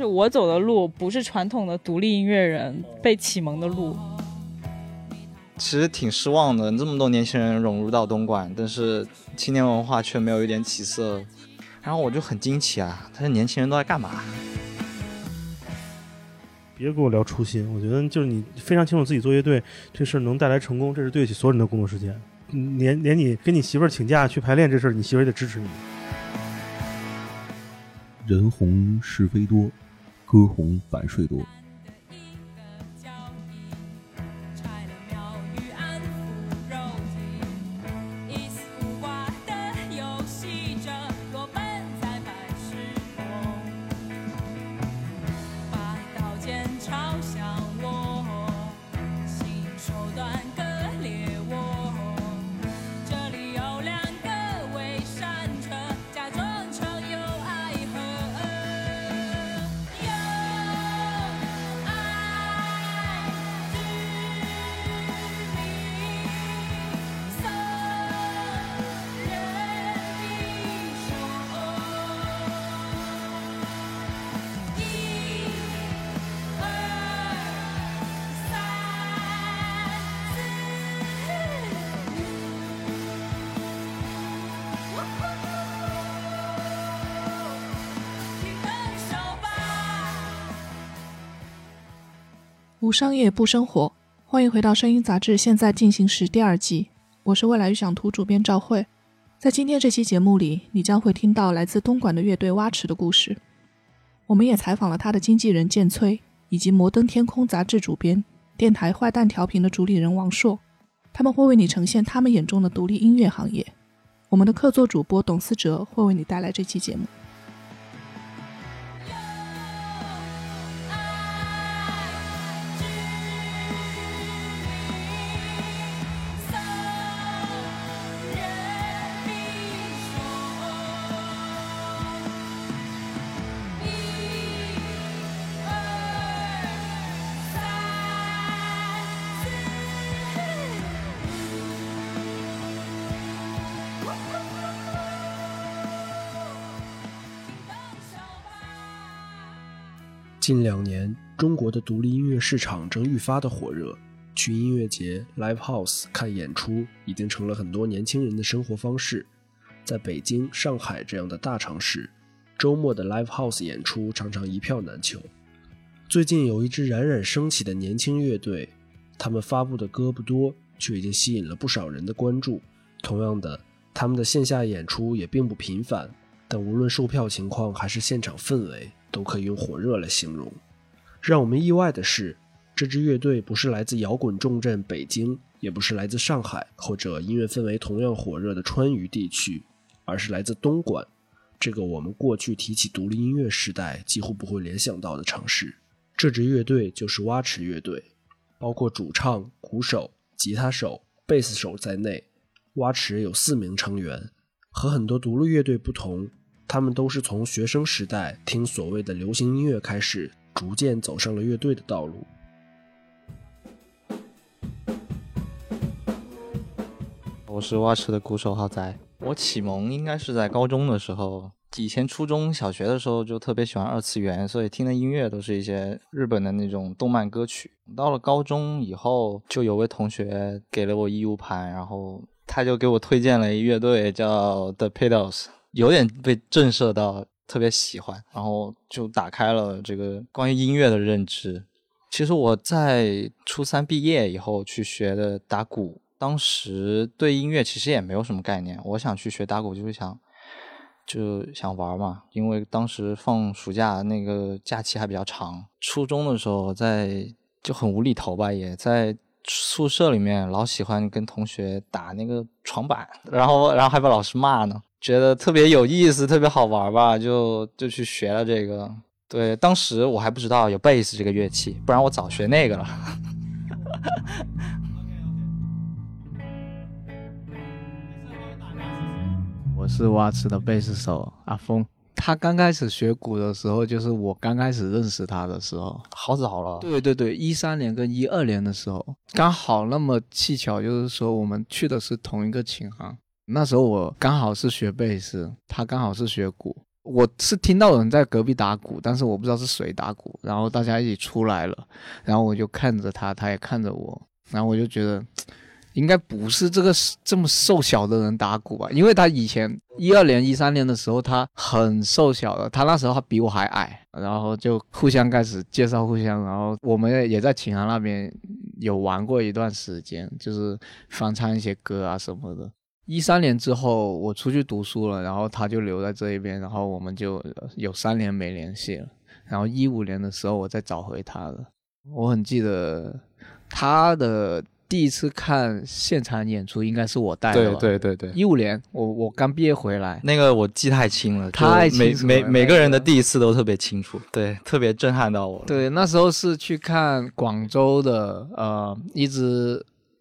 就是我走的路不是传统的独立音乐人被启蒙的路。其实挺失望的，这么多年轻人融入到东莞，但是青年文化却没有一点起色。然后我就很惊奇啊，这些年轻人都在干嘛？别跟我聊初心，我觉得就是你非常清楚自己做乐队这事儿能带来成功，这是对得起所有人的工作时间。连连你跟你媳妇儿请假去排练这事儿，你媳妇儿也得支持你。人红是非多，歌红反税多。商业不生活，欢迎回到《声音杂志》现在进行时第二季，我是未来预想图主编赵慧。在今天这期节目里，你将会听到来自东莞的乐队蛙池的故事。我们也采访了他的经纪人建崔，以及摩登天空杂志主编、电台坏蛋调频的主理人王硕，他们会为你呈现他们眼中的独立音乐行业。我们的客座主播董思哲会为你带来这期节目。近两年，中国的独立音乐市场正愈发的火热，去音乐节、live house 看演出已经成了很多年轻人的生活方式。在北京、上海这样的大城市，周末的 live house 演出常常一票难求。最近有一支冉冉升起的年轻乐队，他们发布的歌不多，却已经吸引了不少人的关注。同样的，他们的线下演出也并不频繁，但无论售票情况还是现场氛围。都可以用火热来形容。让我们意外的是，这支乐队不是来自摇滚重镇北京，也不是来自上海或者音乐氛围同样火热的川渝地区，而是来自东莞，这个我们过去提起独立音乐时代几乎不会联想到的城市。这支乐队就是蛙池乐队，包括主唱、鼓手、吉他手、贝斯手在内，蛙池有四名成员。和很多独立乐队不同。他们都是从学生时代听所谓的流行音乐开始，逐渐走上了乐队的道路。我是蛙池的鼓手浩仔。我启蒙应该是在高中的时候，以前初中小学的时候就特别喜欢二次元，所以听的音乐都是一些日本的那种动漫歌曲。到了高中以后，就有位同学给了我一 U 盘，然后他就给我推荐了一乐队叫 The Pedals。有点被震慑到，特别喜欢，然后就打开了这个关于音乐的认知。其实我在初三毕业以后去学的打鼓，当时对音乐其实也没有什么概念。我想去学打鼓，就是想就想玩嘛，因为当时放暑假那个假期还比较长。初中的时候在就很无厘头吧，也在宿舍里面老喜欢跟同学打那个床板，然后然后还被老师骂呢。觉得特别有意思，特别好玩吧，就就去学了这个。对，当时我还不知道有贝斯这个乐器，不然我早学那个了。我是蛙池的贝斯手阿峰，他刚开始学鼓的时候，就是我刚开始认识他的时候，好早了。对对对，一三年跟一二年的时候，刚好那么蹊跷，就是说我们去的是同一个琴行。那时候我刚好是学贝斯，他刚好是学鼓，我是听到有人在隔壁打鼓，但是我不知道是谁打鼓，然后大家一起出来了，然后我就看着他，他也看着我，然后我就觉得。应该不是这个这么瘦小的人打鼓吧？因为他以前一二年、一三年的时候，他很瘦小的，他那时候他比我还矮，然后就互相开始介绍互相，然后我们也在秦航那边有玩过一段时间，就是翻唱一些歌啊什么的。一三年之后我出去读书了，然后他就留在这一边，然后我们就有三年没联系了。然后一五年的时候我再找回他了，我很记得他的。第一次看现场演出应该是我带的，对对对对，一五年我我刚毕业回来，那个我记太清了，太每每每个人的第一次都特别清楚，对，特别震撼到我。对，那时候是去看广州的，呃，一支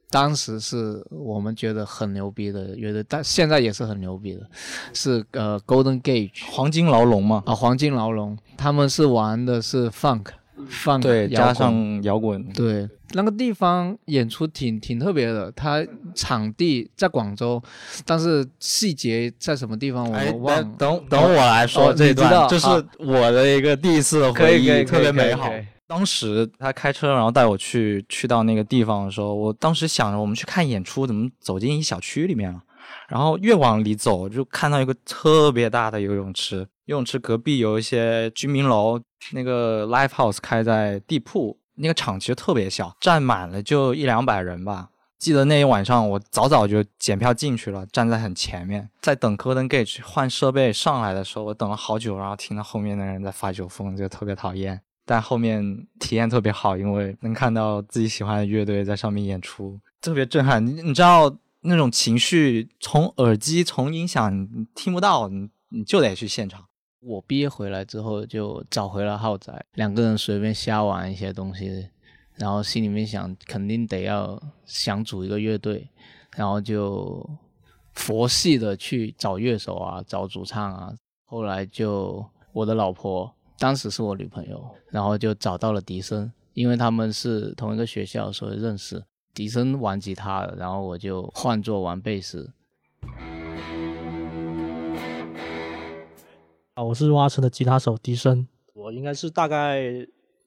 当时是我们觉得很牛逼的乐队，但现在也是很牛逼的，是呃 Golden Gate 黄金牢笼嘛，啊，黄金牢笼，他们是玩的是 Funk。放对，加上摇滚，对，那个地方演出挺挺特别的。它场地在广州，但是细节在什么地方我们忘。等等我来说这段，就是我的一个第一次的回忆，特别美好。当时他开车然后带我去去到那个地方的时候，我当时想着我们去看演出，怎么走进一小区里面了？然后越往里走，就看到一个特别大的游泳池，游泳池隔壁有一些居民楼。那个 live house 开在地铺，那个场其实特别小，站满了就一两百人吧。记得那一晚上，我早早就检票进去了，站在很前面，在等 Golden Gate 换设备上来的时候，我等了好久，然后听到后面的人在发酒疯，就特别讨厌。但后面体验特别好，因为能看到自己喜欢的乐队在上面演出，特别震撼。你你知道那种情绪，从耳机、从音响听不到，你你就得去现场。我毕业回来之后就找回了浩仔，两个人随便瞎玩一些东西，然后心里面想肯定得要想组一个乐队，然后就佛系的去找乐手啊，找主唱啊。后来就我的老婆，当时是我女朋友，然后就找到了笛声，因为他们是同一个学校，所以认识。笛声玩吉他，然后我就换做玩贝斯。啊我是蛙车的吉他手笛声，我应该是大概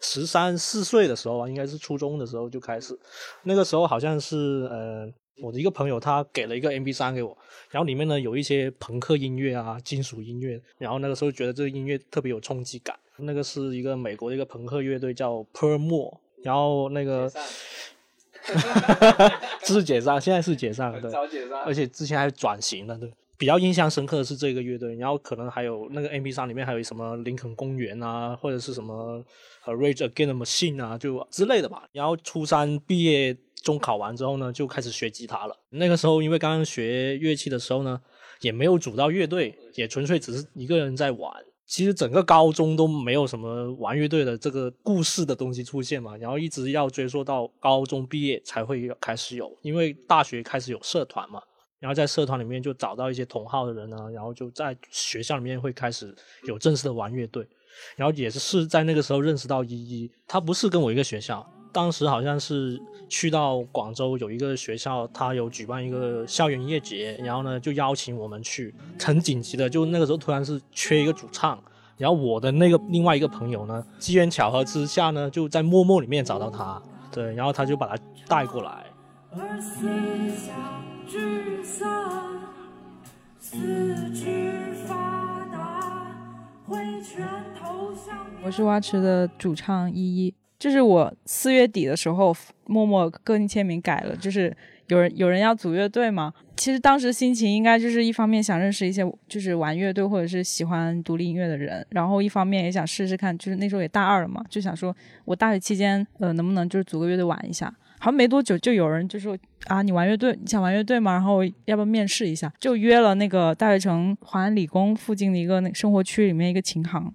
十三四岁的时候啊，应该是初中的时候就开始。那个时候好像是呃，我的一个朋友他给了一个 MP 三给我，然后里面呢有一些朋克音乐啊、金属音乐，然后那个时候觉得这个音乐特别有冲击感。那个是一个美国的一个朋克乐队叫 Per More，然后那个，这 是解散，现在是解散了，对，而且之前还转型了，对。比较印象深刻的是这个乐队，然后可能还有那个 M P 三里面还有什么林肯公园啊，或者是什么呃 Rage Against the Machine 啊，就之类的吧。然后初三毕业中考完之后呢，就开始学吉他了。那个时候因为刚刚学乐器的时候呢，也没有组到乐队，也纯粹只是一个人在玩。其实整个高中都没有什么玩乐队的这个故事的东西出现嘛，然后一直要追溯到高中毕业才会开始有，因为大学开始有社团嘛。然后在社团里面就找到一些同好的人啊，然后就在学校里面会开始有正式的玩乐队，然后也是是在那个时候认识到依依，他不是跟我一个学校，当时好像是去到广州有一个学校，他有举办一个校园音乐节，然后呢就邀请我们去，很紧急的，就那个时候突然是缺一个主唱，然后我的那个另外一个朋友呢，机缘巧合之下呢，就在陌陌里面找到他，对，然后他就把他带过来。我是蛙池的主唱依依，就是我四月底的时候，默默个性签名改了，就是有人有人要组乐队嘛。其实当时心情应该就是一方面想认识一些就是玩乐队或者是喜欢独立音乐的人，然后一方面也想试试看，就是那时候也大二了嘛，就想说我大学期间呃能不能就是组个乐队玩一下。好像没多久，就有人就说啊，你玩乐队，你想玩乐队吗？然后要不要面试一下？就约了那个大学城华安理工附近的一个那生活区里面一个琴行，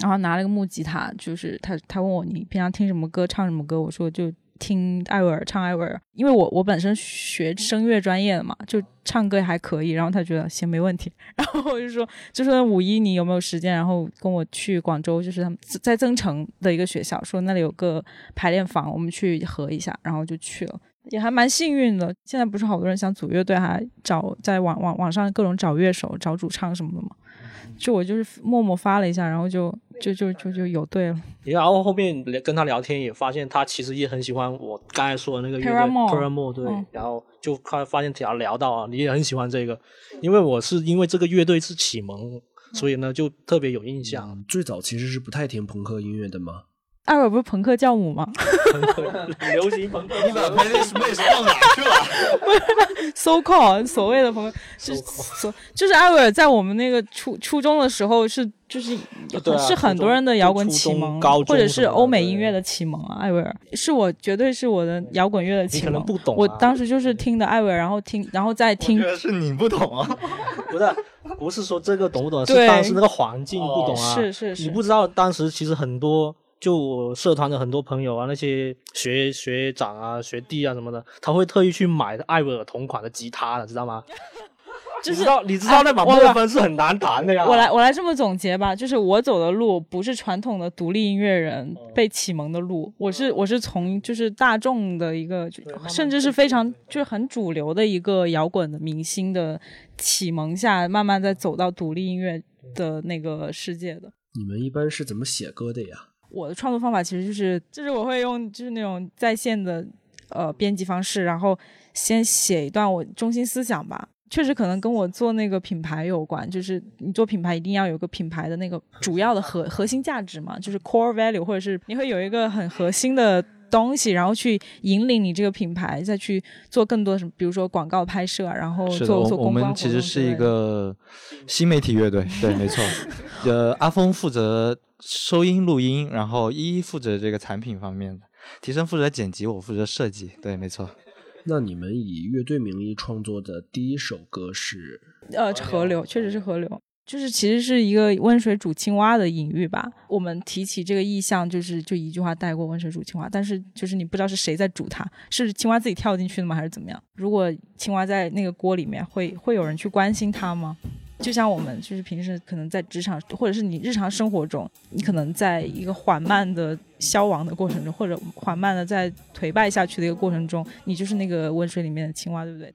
然后拿了个木吉他，就是他他问我你平常听什么歌，唱什么歌？我说就。听艾薇儿唱艾薇儿，因为我我本身学声乐专业的嘛，就唱歌还可以。然后他觉得行没问题，然后我就说，就说五一你有没有时间？然后跟我去广州，就是他们在增城的一个学校，说那里有个排练房，我们去合一下，然后就去了，也还蛮幸运的。现在不是好多人想组乐队，还找在网网网上各种找乐手、找主唱什么的嘛。就我就是默默发了一下，然后就就就就就有对了。然后后面跟他聊天也发现他其实也很喜欢我刚才说的那个乐队 Paramore Paramore，对，嗯然后就看发现聊聊到啊，你也很喜欢这个，因为我是因为这个乐队是启蒙，所以呢就特别有印象。最早其实是不太听朋克音乐的嘛。艾尔不是朋克教母吗 流行朋克，你把 playlist base 放哪去了？？So called 所谓的朋克，是所就是艾薇儿在我们那个初初中的时候是就是啊是很多人的摇滚启蒙，或者是欧美音乐的启蒙啊。艾薇儿是我绝对是我的摇滚乐的启你可能蒙。不懂啊我当时就是听的艾薇儿，然后听，然后再听是你不懂啊。不是不是说这个懂不懂，是当时那个环境不懂啊。是是是你不知道当时其实很多。就我社团的很多朋友啊，那些学学长啊、学弟啊什么的，他会特意去买艾薇儿同款的吉他的，知道吗？就是你知道你知道那把我莫芬是很难弹的呀。我来我来这么总结吧，就是我走的路不是传统的独立音乐人被启蒙的路，我是我是从就是大众的一个，就甚至是非常就是很主流的一个摇滚的明星的启蒙下，慢慢在走到独立音乐的那个世界的。你们一般是怎么写歌的呀？我的创作方法其实就是，就是我会用就是那种在线的呃编辑方式，然后先写一段我中心思想吧。确实可能跟我做那个品牌有关，就是你做品牌一定要有个品牌的那个主要的核核心价值嘛，就是 core value，或者是你会有一个很核心的东西，然后去引领你这个品牌，再去做更多的什么，比如说广告拍摄啊，然后做我我们做公关活其实是一个新媒体乐队，对，没错。呃，阿峰负责收音录音，然后依依负责这个产品方面的，提升负责剪辑，我负责设计，对，没错。那你们以乐队名义创作的第一首歌是？呃，河流确实是河流，就是其实是一个温水煮青蛙的隐喻吧。我们提起这个意象，就是就一句话带过温水煮青蛙，但是就是你不知道是谁在煮它，是青蛙自己跳进去的吗，还是怎么样？如果青蛙在那个锅里面，会会有人去关心它吗？就像我们就是平时可能在职场，或者是你日常生活中，你可能在一个缓慢的消亡的过程中，或者缓慢的在颓败下去的一个过程中，你就是那个温水里面的青蛙，对不对？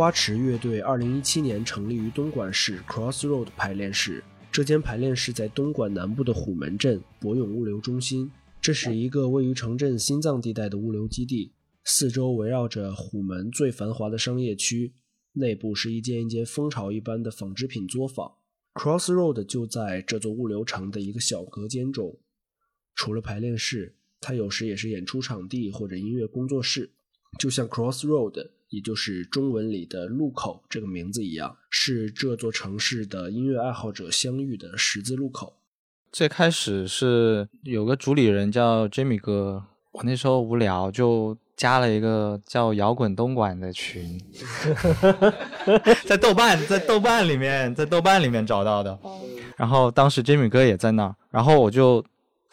花池乐队二零一七年成立于东莞市 Crossroad 排练室，这间排练室在东莞南部的虎门镇博永物流中心，这是一个位于城镇心脏地带的物流基地，四周围绕着虎门最繁华的商业区，内部是一间一间蜂巢一般的纺织品作坊。Crossroad 就在这座物流城的一个小隔间中，除了排练室，它有时也是演出场地或者音乐工作室。就像 Crossroad，也就是中文里的路口这个名字一样，是这座城市的音乐爱好者相遇的十字路口。最开始是有个主理人叫 Jimmy 哥，我那时候无聊就加了一个叫摇滚东莞的群，在豆瓣在豆瓣里面在豆瓣里面找到的。然后当时 Jimmy 哥也在那儿，然后我就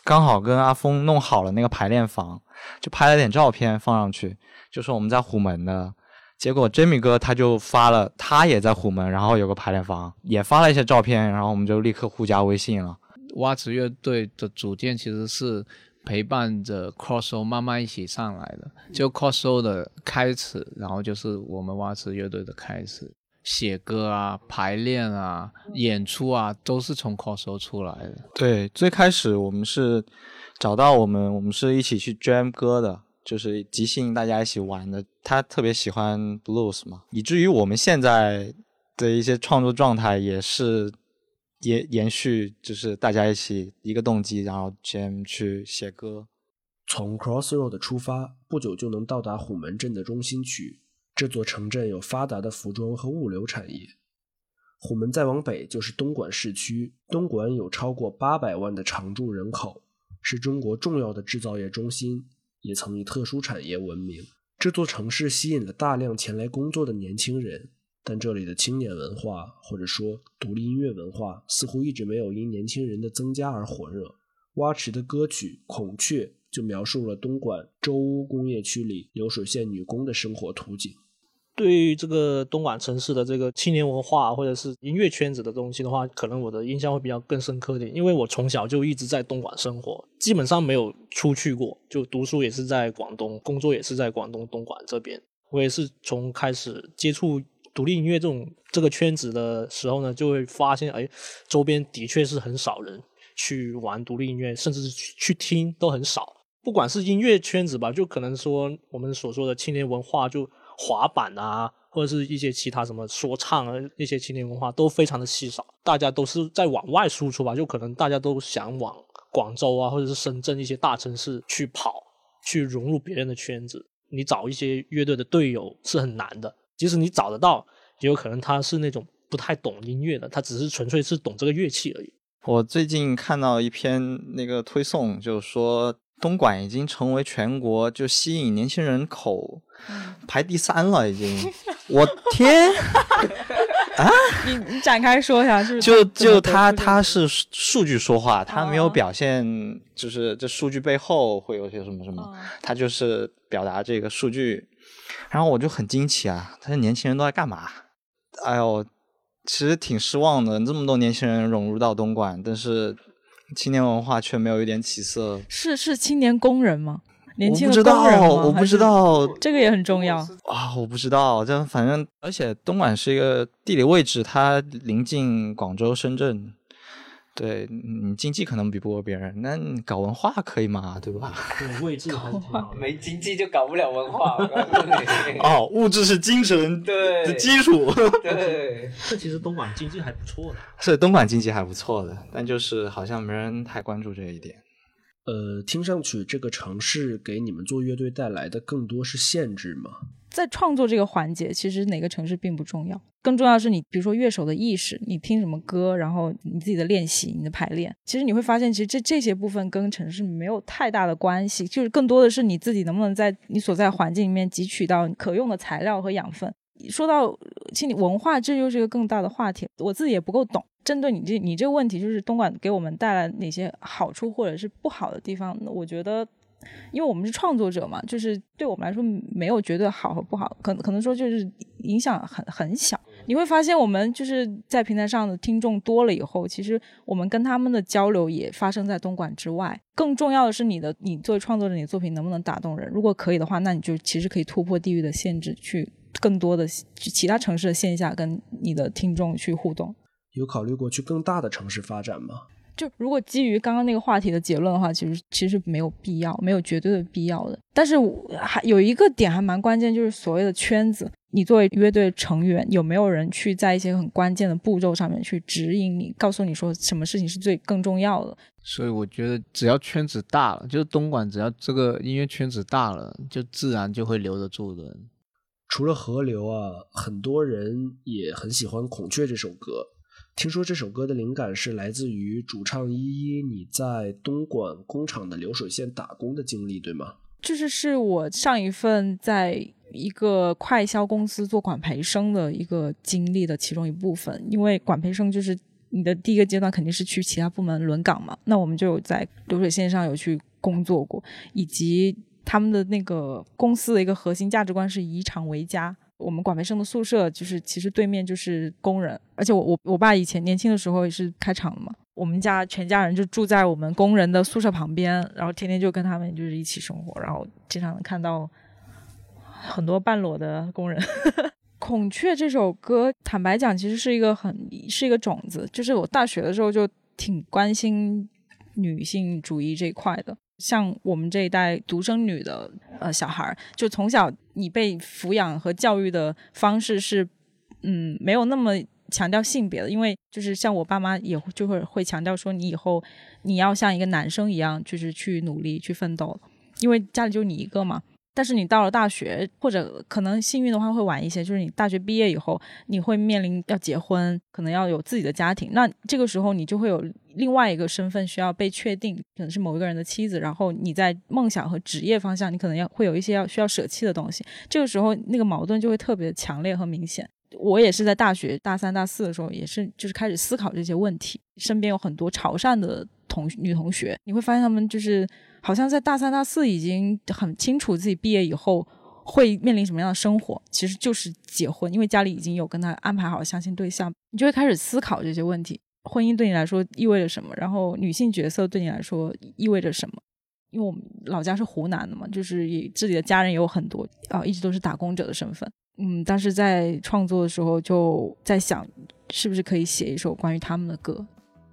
刚好跟阿峰弄好了那个排练房，就拍了点照片放上去，就说我们在虎门的。结果 Jimmy 哥他就发了，他也在虎门，然后有个排练房，也发了一些照片，然后我们就立刻互加微信了。蛙池乐队的组建其实是陪伴着 Crosso 慢慢一起上来的，就 Crosso 的开始，然后就是我们蛙池乐队的开始。写歌啊、排练啊、演出啊，都是从 Crosso 出来的。对，最开始我们是找到我们，我们是一起去 jam 歌的，就是即兴大家一起玩的。他特别喜欢 blues 嘛，以至于我们现在的一些创作状态也是延延续，就是大家一起一个动机，然后 jam 去写歌。从 Crossroad 出发，不久就能到达虎门镇的中心区。这座城镇有发达的服装和物流产业。虎门再往北就是东莞市区，东莞有超过八百万的常住人口，是中国重要的制造业中心，也曾以特殊产业闻名。这座城市吸引了大量前来工作的年轻人，但这里的青年文化或者说独立音乐文化似乎一直没有因年轻人的增加而火热。蛙池的歌曲《孔雀》就描述了东莞周屋工业区里流水线女工的生活图景。对于这个东莞城市的这个青年文化或者是音乐圈子的东西的话，可能我的印象会比较更深刻点，因为我从小就一直在东莞生活，基本上没有出去过，就读书也是在广东，工作也是在广东东莞这边。我也是从开始接触独立音乐这种这个圈子的时候呢，就会发现，哎，周边的确是很少人去玩独立音乐，甚至是去听都很少。不管是音乐圈子吧，就可能说我们所说的青年文化就。滑板啊，或者是一些其他什么说唱啊，一些青年文化都非常的稀少，大家都是在往外输出吧，就可能大家都想往广州啊，或者是深圳一些大城市去跑，去融入别人的圈子。你找一些乐队的队友是很难的，即使你找得到，也有可能他是那种不太懂音乐的，他只是纯粹是懂这个乐器而已。我最近看到一篇那个推送，就是说。东莞已经成为全国就吸引年轻人口排第三了，已经。我天！啊，你你展开说一下，是就就他他是数据说话，他没有表现，就是这数据背后会有些什么什么，他就是表达这个数据。然后我就很惊奇啊，他说年轻人都在干嘛？哎呦，其实挺失望的，这么多年轻人融入到东莞，但是。青年文化却没有一点起色，是是青年工人吗？年轻的工人吗？我不知道，这个也很重要啊！我不知道，这反正而且东莞是一个地理位置，它临近广州、深圳。对你经济可能比不过别人，那你搞文化可以嘛？对吧？对，位置很好，没经济就搞不了文化。哦，物质是精神 的基础。对，这其实东莞经济还不错的。是东莞经济还不错的，但就是好像没人太关注这一点。呃，听上去这个城市给你们做乐队带来的更多是限制吗？在创作这个环节，其实哪个城市并不重要，更重要的是你，比如说乐手的意识，你听什么歌，然后你自己的练习，你的排练，其实你会发现，其实这这些部分跟城市没有太大的关系，就是更多的是你自己能不能在你所在环境里面汲取到可用的材料和养分。说到青年文化，这又是一个更大的话题，我自己也不够懂。针对你这你这个问题，就是东莞给我们带来哪些好处或者是不好的地方，我觉得。因为我们是创作者嘛，就是对我们来说没有绝对好和不好，可可能说就是影响很很小。你会发现我们就是在平台上的听众多了以后，其实我们跟他们的交流也发生在东莞之外。更重要的是，你的你作为创作者，你的作品能不能打动人？如果可以的话，那你就其实可以突破地域的限制，去更多的其他城市的线下跟你的听众去互动。有考虑过去更大的城市发展吗？就如果基于刚刚那个话题的结论的话，其实其实没有必要，没有绝对的必要的。但是还有一个点还蛮关键，就是所谓的圈子。你作为乐队成员，有没有人去在一些很关键的步骤上面去指引你，告诉你说什么事情是最更重要的？所以我觉得只要圈子大了，就是东莞只要这个音乐圈子大了，就自然就会留得住人。除了河流啊，很多人也很喜欢《孔雀》这首歌。听说这首歌的灵感是来自于主唱依依你在东莞工厂的流水线打工的经历，对吗？就是是我上一份在一个快销公司做管培生的一个经历的其中一部分，因为管培生就是你的第一个阶段肯定是去其他部门轮岗嘛，那我们就在流水线上有去工作过，以及他们的那个公司的一个核心价值观是以厂为家。我们管培生的宿舍就是其实对面就是工人，而且我我我爸以前年轻的时候也是开厂的嘛，我们家全家人就住在我们工人的宿舍旁边，然后天天就跟他们就是一起生活，然后经常能看到很多半裸的工人。孔雀这首歌，坦白讲，其实是一个很是一个种子，就是我大学的时候就挺关心女性主义这一块的。像我们这一代独生女的呃小孩儿，就从小你被抚养和教育的方式是，嗯，没有那么强调性别的，因为就是像我爸妈也就会会强调说，你以后你要像一个男生一样，就是去努力去奋斗，因为家里就你一个嘛。但是你到了大学，或者可能幸运的话会晚一些，就是你大学毕业以后，你会面临要结婚，可能要有自己的家庭。那这个时候你就会有另外一个身份需要被确定，可能是某一个人的妻子。然后你在梦想和职业方向，你可能要会有一些要需要舍弃的东西。这个时候那个矛盾就会特别强烈和明显。我也是在大学大三、大四的时候，也是就是开始思考这些问题。身边有很多潮汕的同女同学，你会发现他们就是好像在大三、大四已经很清楚自己毕业以后会面临什么样的生活，其实就是结婚，因为家里已经有跟他安排好相亲对象，你就会开始思考这些问题：婚姻对你来说意味着什么？然后女性角色对你来说意味着什么？因为我们老家是湖南的嘛，就是也自己的家人也有很多啊、一直都是打工者的身份。嗯，当时在创作的时候就在想，是不是可以写一首关于他们的歌。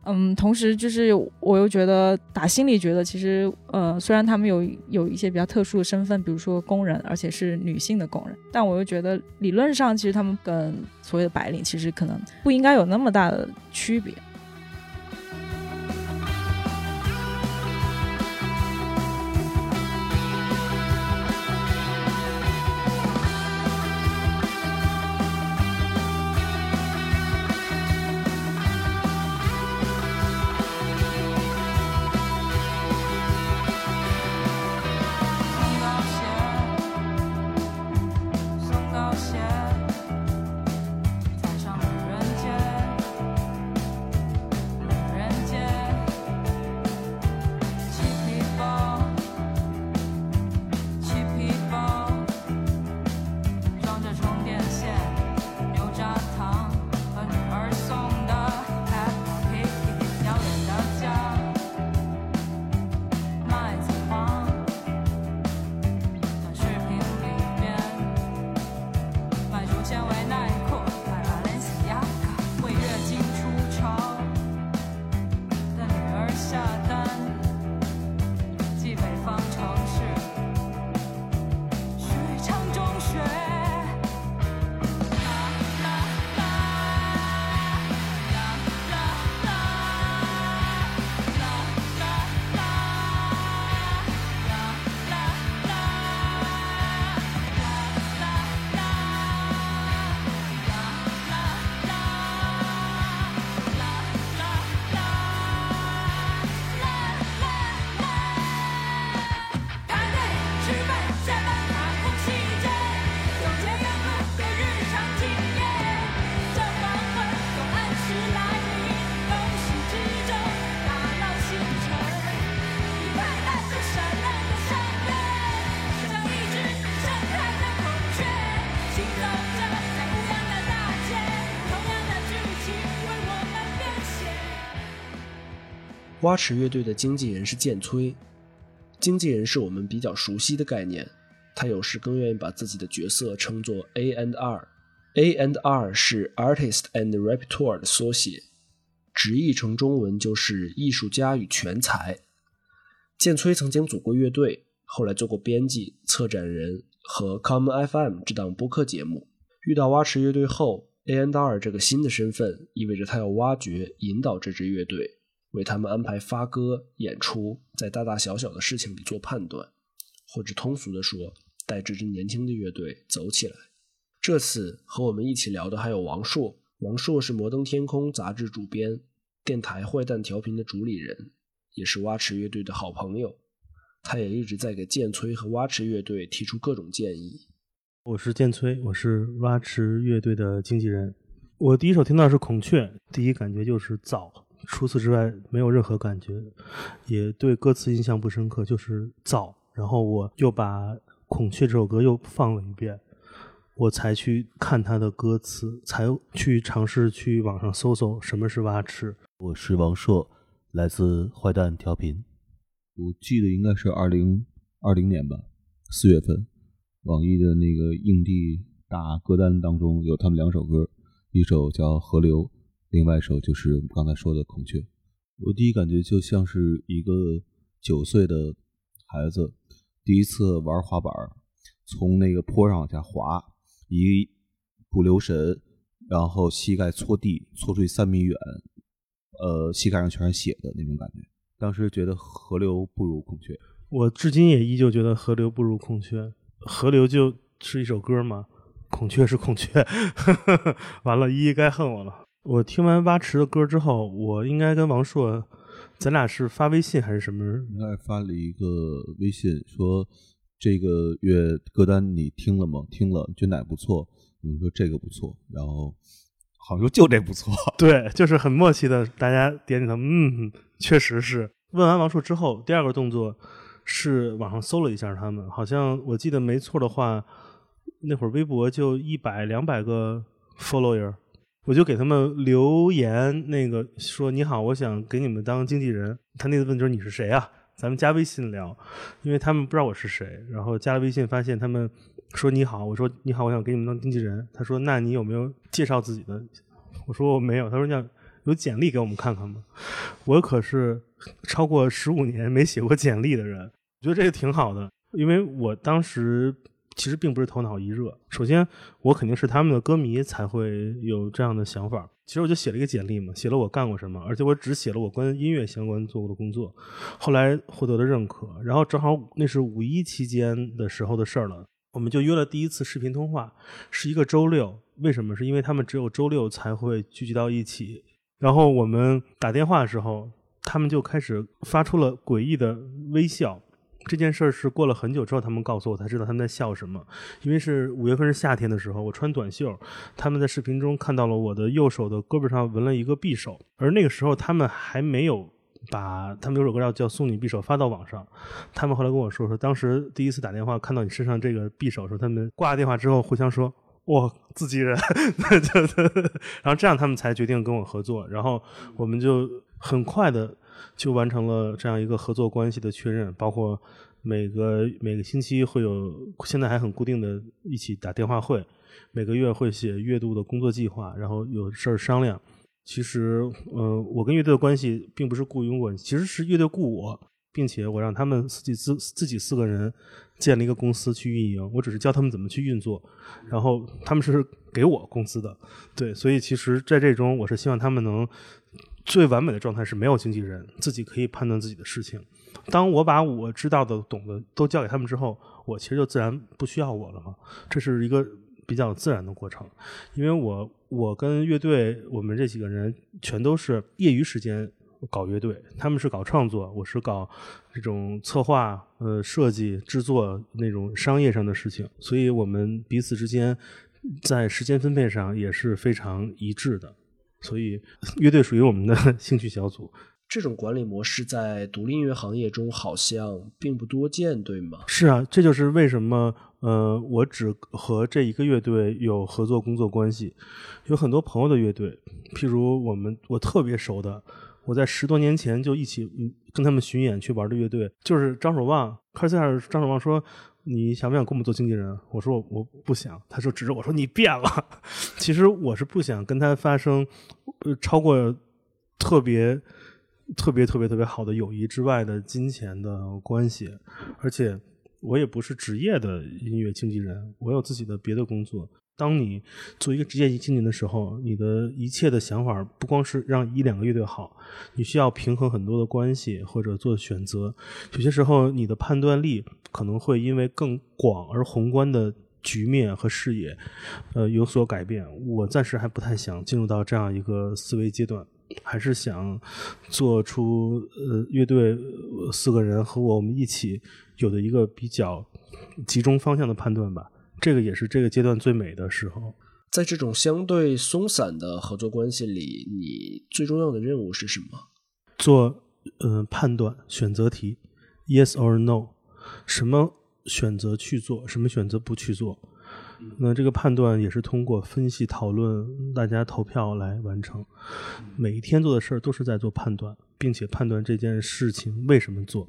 嗯，同时就是我又觉得打心里觉得，其实呃，虽然他们有有一些比较特殊的身份，比如说工人，而且是女性的工人，但我又觉得理论上其实他们跟所谓的白领其实可能不应该有那么大的区别。蛙池乐队的经纪人是剑崔，经纪人是我们比较熟悉的概念，他有时更愿意把自己的角色称作 A and R，A and R 是 Artist and Repertoire 的缩写，直译成中文就是艺术家与全才。剑崔曾经组过乐队，后来做过编辑、策展人和 Common FM 这档播客节目。遇到蛙池乐队后，ANDR 这个新的身份意味着他要挖掘、引导这支乐队，为他们安排发歌、演出，在大大小小的事情里做判断，或者通俗的说，带这支年轻的乐队走起来。这次和我们一起聊的还有王朔，王朔是摩登天空杂志主编，电台坏蛋调频的主理人，也是蛙池乐队的好朋友。他也一直在给剑崔和蛙池乐队提出各种建议。我是剑崔，我是蛙池乐队的经纪人。我第一首听到是《孔雀》，第一感觉就是燥，除此之外没有任何感觉，也对歌词印象不深刻，就是燥。然后我又把《孔雀》这首歌又放了一遍，我才去看它的歌词，才去尝试去网上搜搜什么是蛙翅。我是王朔，来自坏蛋调频。我记得应该是二零二零年吧，四月份，网易的那个硬地大歌单当中有他们两首歌，一首叫《河流》，另外一首就是我们刚才说的《孔雀》。我第一感觉就像是一个九岁的孩子第一次玩滑板，从那个坡上往下滑，一不留神，然后膝盖搓地，搓出去三米远，呃，膝盖上全是血的那种感觉。当时觉得河流不如孔雀，我至今也依旧觉得河流不如孔雀。河流就是一首歌嘛，孔雀是孔雀。完了，依依该恨我了。我听完蛙池的歌之后，我应该跟王朔，咱俩是发微信还是什么？应该发了一个微信说这个月歌单你听了吗？听了，觉得哪不错？我们说这个不错，然后好像说就这不错。对，就是很默契的，大家点点头，嗯，确实是。问完王朔之后，第二个动作是网上搜了一下他们，好像我记得没错的话，那会儿微博就一百两百个 follower，我就给他们留言，那个说你好，我想给你们当经纪人。他那次问就是你是谁啊？咱们加微信聊，因为他们不知道我是谁，然后加了微信发现他们说你好，我说你好，我想给你们当经纪人。他说那你有没有介绍自己的？我说我没有。他说要有简历给我们看看吗？我可是超过十五年没写过简历的人，我觉得这个挺好的，因为我当时其实并不是头脑一热。首先，我肯定是他们的歌迷才会有这样的想法。其实我就写了一个简历嘛，写了我干过什么，而且我只写了我跟音乐相关做过的工作。后来获得了认可，然后正好那是五一期间的时候的事儿了，我们就约了第一次视频通话，是一个周六。为什么？是因为他们只有周六才会聚集到一起。然后我们打电话的时候，他们就开始发出了诡异的微笑。这件事是过了很久之后，他们告诉我才知道他们在笑什么。因为是五月份是夏天的时候，我穿短袖，他们在视频中看到了我的右手的胳膊上纹了一个匕首，而那个时候他们还没有把他们有首歌叫叫《送你匕首》发到网上。他们后来跟我说说，当时第一次打电话看到你身上这个匕首的时候，他们挂了电话之后互相说。哇，自己人，然后这样他们才决定跟我合作，然后我们就很快的就完成了这样一个合作关系的确认，包括每个每个星期会有，现在还很固定的一起打电话会，每个月会写月度的工作计划，然后有事儿商量。其实，呃，我跟乐队的关系并不是雇佣关系，其实是乐队雇我，并且我让他们自己自自己四个人。建了一个公司去运营，我只是教他们怎么去运作，然后他们是给我工资的，对，所以其实在这中，我是希望他们能最完美的状态是没有经纪人，自己可以判断自己的事情。当我把我知道的、懂的都交给他们之后，我其实就自然不需要我了嘛，这是一个比较自然的过程。因为我我跟乐队我们这几个人全都是业余时间。搞乐队，他们是搞创作，我是搞这种策划、呃设计、制作那种商业上的事情，所以我们彼此之间在时间分配上也是非常一致的。所以 乐队属于我们的 兴趣小组。这种管理模式在独立音乐行业中好像并不多见，对吗？是啊，这就是为什么呃，我只和这一个乐队有合作工作关系。有很多朋友的乐队，譬如我们我特别熟的。我在十多年前就一起跟他们巡演去玩的乐队，就是张守望。开始张守望说：“你想不想跟我们做经纪人？”我说：“我我不想。”他就指着我说：“你变了。”其实我是不想跟他发生呃超过特别特别特别特别好的友谊之外的金钱的关系，而且我也不是职业的音乐经纪人，我有自己的别的工作。当你做一个职业经理的时候，你的一切的想法不光是让一两个乐队好，你需要平衡很多的关系或者做选择。有些时候，你的判断力可能会因为更广而宏观的局面和视野，呃，有所改变。我暂时还不太想进入到这样一个思维阶段，还是想做出呃乐队四个人和我们一起有的一个比较集中方向的判断吧。这个也是这个阶段最美的时候。在这种相对松散的合作关系里，你最重要的任务是什么？做呃判断选择题，yes or no，什么选择去做，什么选择不去做。那这个判断也是通过分析、讨论、大家投票来完成。每一天做的事儿都是在做判断，并且判断这件事情为什么做。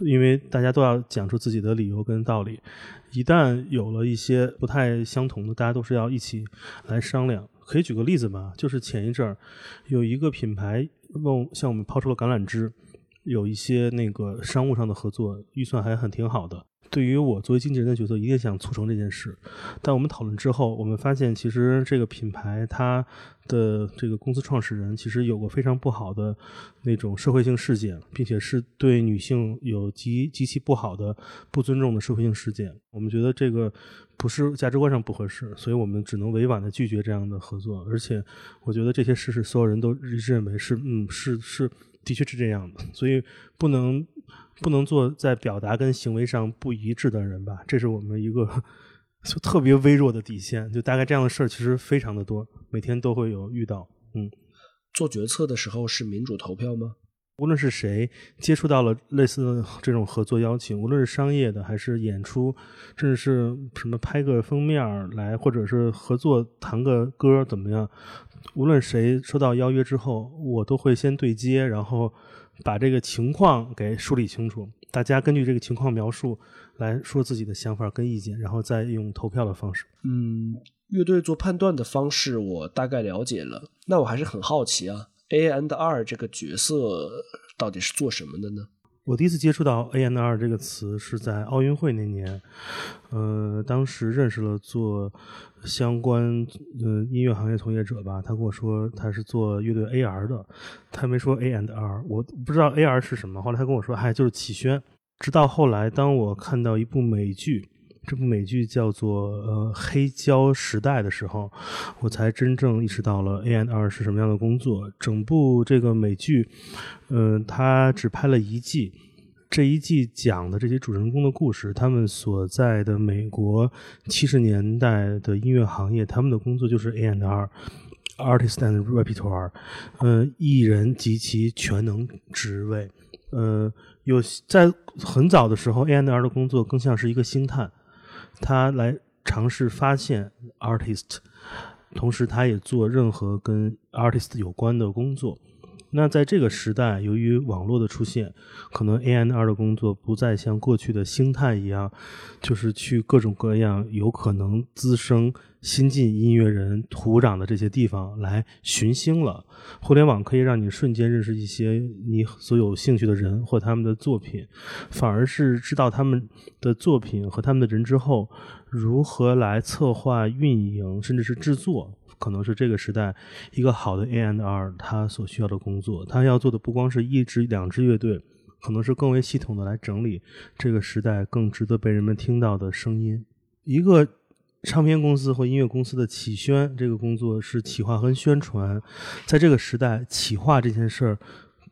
因为大家都要讲出自己的理由跟道理，一旦有了一些不太相同的，大家都是要一起来商量。可以举个例子嘛，就是前一阵儿有一个品牌问向我们抛出了橄榄枝，有一些那个商务上的合作，预算还很挺好的。对于我作为经纪人的角色，一定想促成这件事。但我们讨论之后，我们发现其实这个品牌它的这个公司创始人其实有过非常不好的那种社会性事件，并且是对女性有极极其不好的不尊重的社会性事件。我们觉得这个不是价值观上不合适，所以我们只能委婉的拒绝这样的合作。而且我觉得这些事是所有人都认为是嗯是是的确是这样的，所以不能。不能做在表达跟行为上不一致的人吧，这是我们一个 就特别微弱的底线。就大概这样的事儿，其实非常的多，每天都会有遇到。嗯，做决策的时候是民主投票吗？无论是谁接触到了类似的这种合作邀请，无论是商业的还是演出，甚至是什么拍个封面来，或者是合作弹个歌怎么样？无论谁收到邀约之后，我都会先对接，然后。把这个情况给梳理清楚，大家根据这个情况描述来说自己的想法跟意见，然后再用投票的方式。嗯，乐队做判断的方式我大概了解了，那我还是很好奇啊，A and R 这个角色到底是做什么的呢？我第一次接触到 A N R 这个词是在奥运会那年，呃，当时认识了做相关呃音乐行业从业者吧，他跟我说他是做乐队 A R 的，他没说 A N R，我不知道 A R 是什么，后来他跟我说，哎，就是启轩。直到后来，当我看到一部美剧，这部美剧叫做呃黑胶时代的时候，我才真正意识到了 A and R 是什么样的工作。整部这个美剧。嗯，他只拍了一季，这一季讲的这些主人公的故事，他们所在的美国七十年代的音乐行业，他们的工作就是 A&R，Artist and Repertoire，嗯，艺人及其全能职位。呃，有在很早的时候，A&R 的工作更像是一个星探，他来尝试发现 artist，同时他也做任何跟 artist 有关的工作。那在这个时代，由于网络的出现，可能 A N R 的工作不再像过去的星探一样，就是去各种各样有可能滋生新晋音乐人土壤的这些地方来寻星了。互联网可以让你瞬间认识一些你所有兴趣的人或他们的作品，反而是知道他们的作品和他们的人之后，如何来策划、运营，甚至是制作。可能是这个时代一个好的 A N R，他所需要的工作，他要做的不光是一支两支乐队，可能是更为系统的来整理这个时代更值得被人们听到的声音。一个唱片公司或音乐公司的企宣这个工作是企划和宣传，在这个时代，企划这件事儿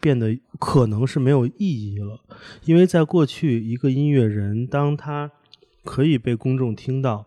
变得可能是没有意义了，因为在过去，一个音乐人当他可以被公众听到。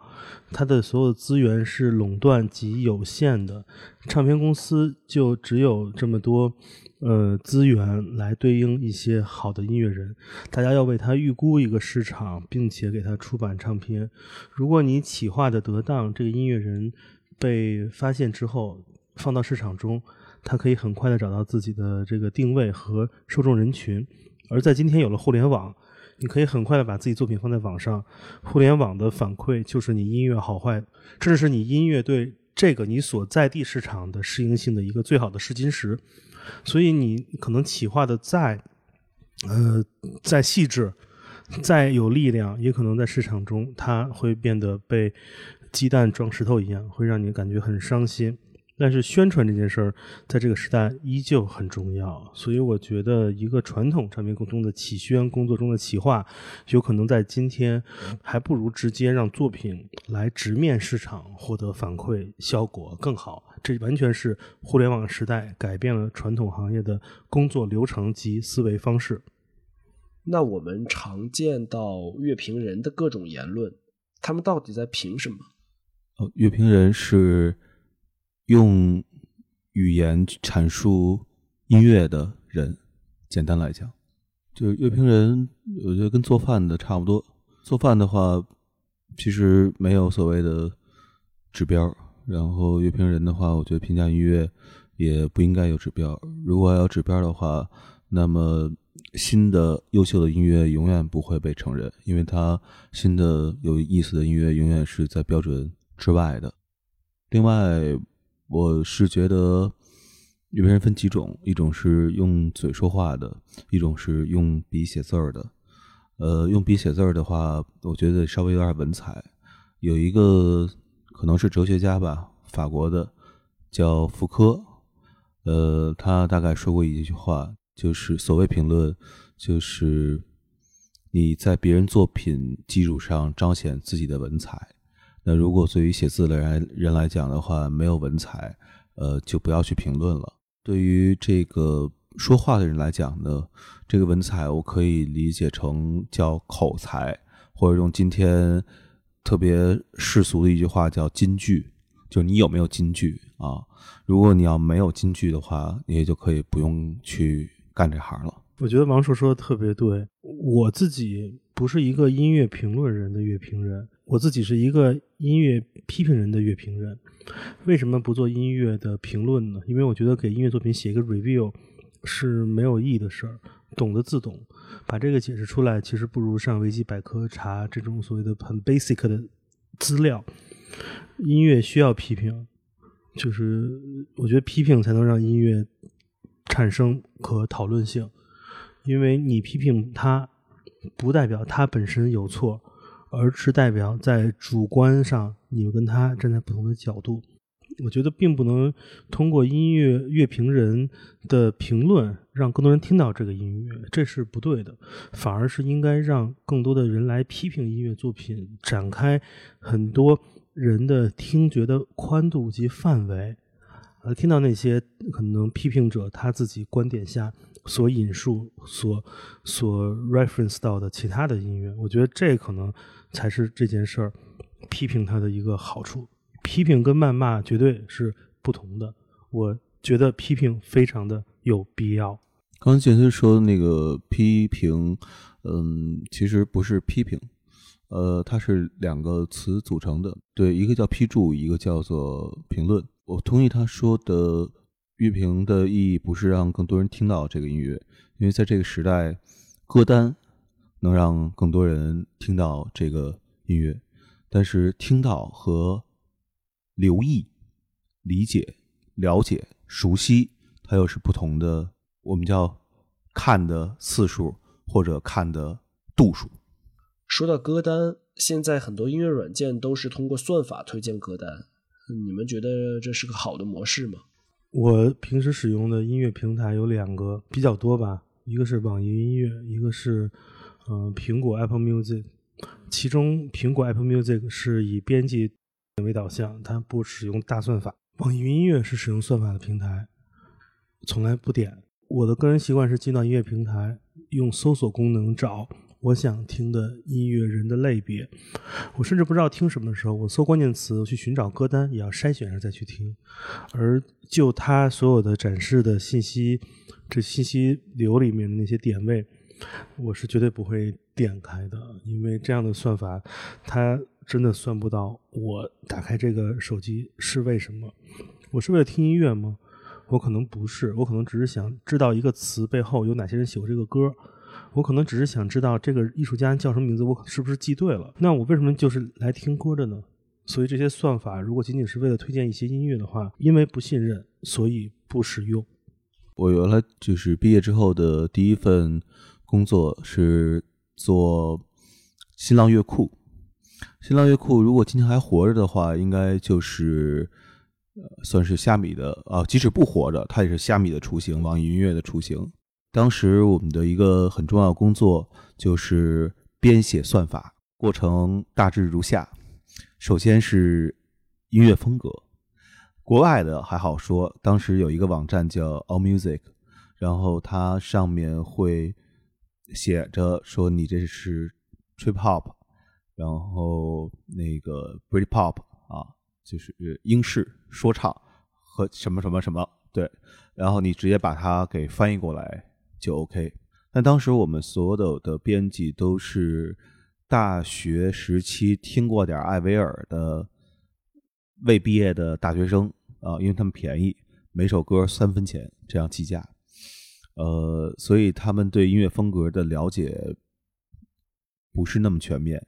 它的所有资源是垄断及有限的，唱片公司就只有这么多，呃，资源来对应一些好的音乐人。大家要为他预估一个市场，并且给他出版唱片。如果你企划的得当，这个音乐人被发现之后，放到市场中，他可以很快的找到自己的这个定位和受众人群。而在今天有了互联网。你可以很快的把自己作品放在网上，互联网的反馈就是你音乐好坏，甚至是你音乐对这个你所在地市场的适应性的一个最好的试金石。所以你可能企划的再，呃，再细致，再有力量，也可能在市场中它会变得被鸡蛋撞石头一样，会让你感觉很伤心。但是宣传这件事儿，在这个时代依旧很重要，所以我觉得一个传统唱片中的企宣工作中的企划，有可能在今天还不如直接让作品来直面市场，获得反馈效果更好。这完全是互联网时代改变了传统行业的工作流程及思维方式。那我们常见到乐评人的各种言论，他们到底在评什么？哦，乐评人是用语言去阐述音乐的人。简单来讲，就是乐评人，我觉得跟做饭的差不多。做饭的话，其实没有所谓的指标。然后乐评人的话，我觉得评价音乐也不应该有指标。如果要有指标的话，那么新的优秀的音乐永远不会被承认，因为它新的有意思的音乐永远是在标准之外的。另外，我是觉得有些人分几种，一种是用嘴说话的，一种是用笔写字儿的。呃，用笔写字儿的话，我觉得稍微有点文采。有一个可能是哲学家吧，法国的，叫福柯。呃，他大概说过一句话，就是所谓评论，就是你在别人作品基础上彰显自己的文采。那如果对于写字的人人来讲的话，没有文采，呃，就不要去评论了。对于这个说话的人来讲呢，这个文采我可以理解成叫口才，或者用今天特别世俗的一句话叫金句，就你有没有金句啊？如果你要没有金句的话，你也就可以不用去干这行了。我觉得王硕说的特别对，我自己不是一个音乐评论人的乐评人，我自己是一个音乐批评人的乐评人。为什么不做音乐的评论呢？因为我觉得给音乐作品写一个 review 是没有意义的事儿，懂得自懂，把这个解释出来，其实不如上维基百科查这种所谓的很 basic 的资料。音乐需要批评，就是我觉得批评才能让音乐产生可讨论性，因为你批评它，不代表他本身有错，而是代表在主观上你们跟他站在不同的角度。我觉得并不能通过音乐乐评人的评论让更多人听到这个音乐，这是不对的，反而是应该让更多的人来批评音乐作品，展开很多人的听觉的宽度及范围，呃，听到那些可能批评者他自己观点下所引述、所所 reference 到的其他的音乐，我觉得这可能才是这件事儿批评它的一个好处。批评跟谩骂绝对是不同的，我觉得批评非常的有必要。刚才建森说的那个批评，嗯，其实不是批评，呃，它是两个词组成的。对，一个叫批注，一个叫做评论。我同意他说的，乐评的意义不是让更多人听到这个音乐，因为在这个时代，歌单能让更多人听到这个音乐，但是听到和留意、理解、了解、熟悉，它又是不同的。我们叫看的次数或者看的度数。说到歌单，现在很多音乐软件都是通过算法推荐歌单，你们觉得这是个好的模式吗？我平时使用的音乐平台有两个比较多吧，一个是网易云音乐，一个是嗯、苹果 Apple Music。其中苹果 Apple Music 是以编辑为导向，它不使用大算法。网易云音乐是使用算法的平台，从来不点。我的个人习惯是进到音乐平台，用搜索功能找我想听的音乐人的类别。我甚至不知道听什么的时候，我搜关键词，我去寻找歌单，也要筛选着再去听。而就它所有的展示的信息，这信息流里面的那些点位，我是绝对不会点开的，因为这样的算法，它真的算不到我打开这个手机是为什么。我是为了听音乐吗？我可能不是，我可能只是想知道一个词背后有哪些人喜欢这个歌。我可能只是想知道这个艺术家叫什么名字，我是不是记对了？那我为什么就是来听歌的呢？所以这些算法如果仅仅是为了推荐一些音乐的话，因为不信任，所以不使用。我原来就是毕业之后的第一份工作是做新浪乐库。新浪乐库如果今天还活着的话，应该就是算是虾米的啊，即使不活着，它也是虾米的雏形，网易音乐的雏形。当时我们的一个很重要工作就是编写算法，过程大致如下：首先是音乐风格，国外的还好说，当时有一个网站叫 AllMusic，然后它上面会写着说你这是 Trip Hop，然后那个 Britpop 啊，就是英式说唱和什么什么什么，对，然后你直接把它给翻译过来就 OK。但当时我们所有的编辑都是大学时期听过点艾薇儿的未毕业的大学生啊，因为他们便宜，每首歌三分钱这样计价，呃，所以他们对音乐风格的了解不是那么全面。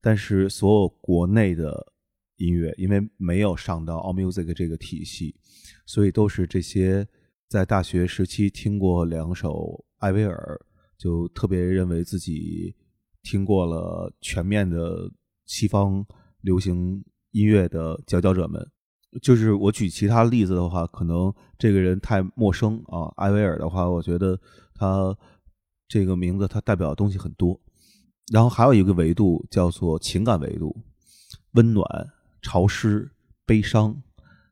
但是所有国内的音乐，因为没有上到 AllMusic 这个体系，所以都是这些在大学时期听过两首艾薇儿，就特别认为自己听过了全面的西方流行音乐的佼佼者们。就是我举其他例子的话，可能这个人太陌生啊。艾薇儿的话，我觉得他这个名字它代表的东西很多。然后还有一个维度叫做情感维度，温暖、潮湿、悲伤。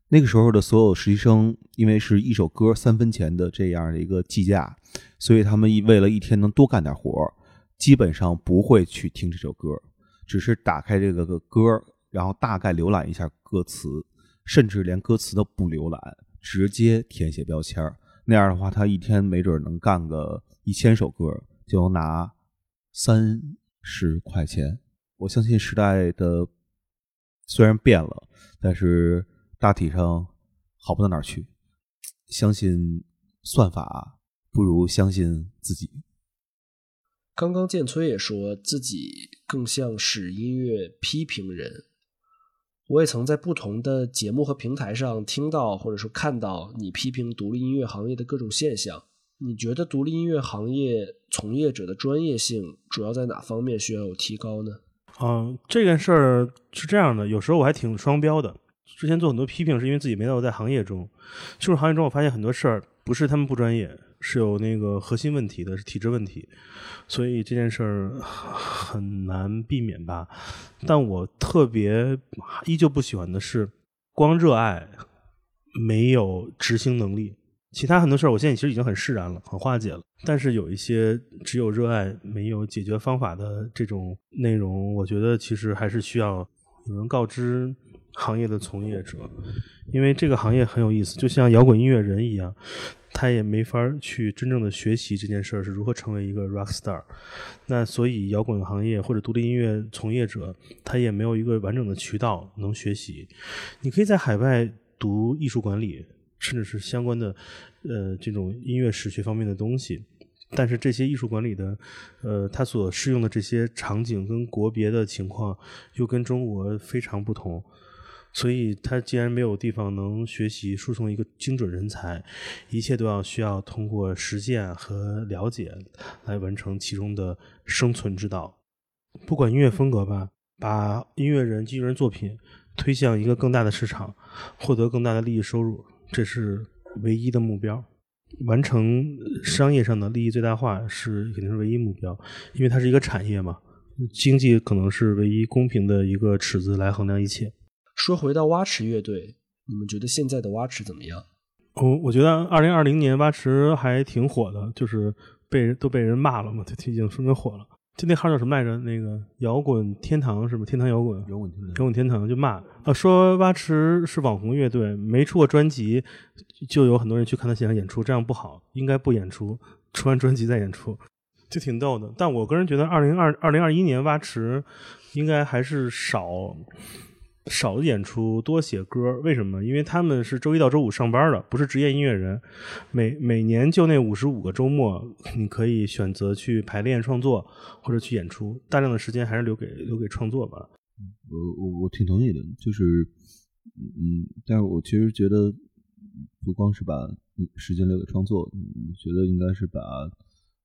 那个时候的所有实习生，因为是一首歌三分钱的这样的一个计价，所以他们一为了一天能多干点活，基本上不会去听这首歌，只是打开这个个歌，然后大概浏览一下歌词，甚至连歌词都不浏览，直接填写标签。那样的话，他一天没准能干个一千首歌，就能拿三十块钱。我相信时代的虽然变了，但是大体上好不到哪儿去。相信算法不如相信自己。刚刚建崔也说自己更像是音乐批评人，我也曾在不同的节目和平台上听到或者说看到你批评独立音乐行业的各种现象。你觉得独立音乐行业从业者的专业性主要在哪方面需要有提高呢？嗯，这件事儿是这样的，有时候我还挺双标的。之前做很多批评，是因为自己没有在行业中。就是行业中，我发现很多事儿不是他们不专业，是有那个核心问题的，是体制问题。所以这件事儿很难避免吧。但我特别依旧不喜欢的是，光热爱没有执行能力。其他很多事儿，我现在其实已经很释然了，很化解了。但是有一些只有热爱没有解决方法的这种内容，我觉得其实还是需要有人告知行业的从业者，因为这个行业很有意思，就像摇滚音乐人一样，他也没法去真正的学习这件事儿是如何成为一个 rock star。那所以摇滚行业或者独立音乐从业者，他也没有一个完整的渠道能学习。你可以在海外读艺术管理。甚至是相关的，呃，这种音乐史学方面的东西，但是这些艺术管理的，呃，它所适用的这些场景跟国别的情况又跟中国非常不同，所以他既然没有地方能学习输送一个精准人才，一切都要需要通过实践和了解来完成其中的生存之道。不管音乐风格吧，把音乐人、音乐人作品推向一个更大的市场，获得更大的利益收入。这是唯一的目标，完成商业上的利益最大化是肯定是唯一目标，因为它是一个产业嘛，经济可能是唯一公平的一个尺子来衡量一切。说回到蛙池乐队，你们觉得现在的蛙池怎么样？我我觉得二零二零年蛙池还挺火的，就是被人都被人骂了嘛，就已经说明火了。就那号叫什么来着？那个摇滚天堂是吧？天堂摇滚，摇滚天堂，摇滚天堂就骂啊，说蛙池是网红乐队，没出过专辑，就有很多人去看他现场演出，这样不好，应该不演出，出完专辑再演出，就挺逗的。但我个人觉得，二零二二零二一年蛙池应该还是少。少演出，多写歌。为什么？因为他们是周一到周五上班的，不是职业音乐人。每每年就那五十五个周末，你可以选择去排练、创作或者去演出。大量的时间还是留给留给创作吧。我我我挺同意的，就是嗯，但是我其实觉得不光是把时间留给创作，嗯，觉得应该是把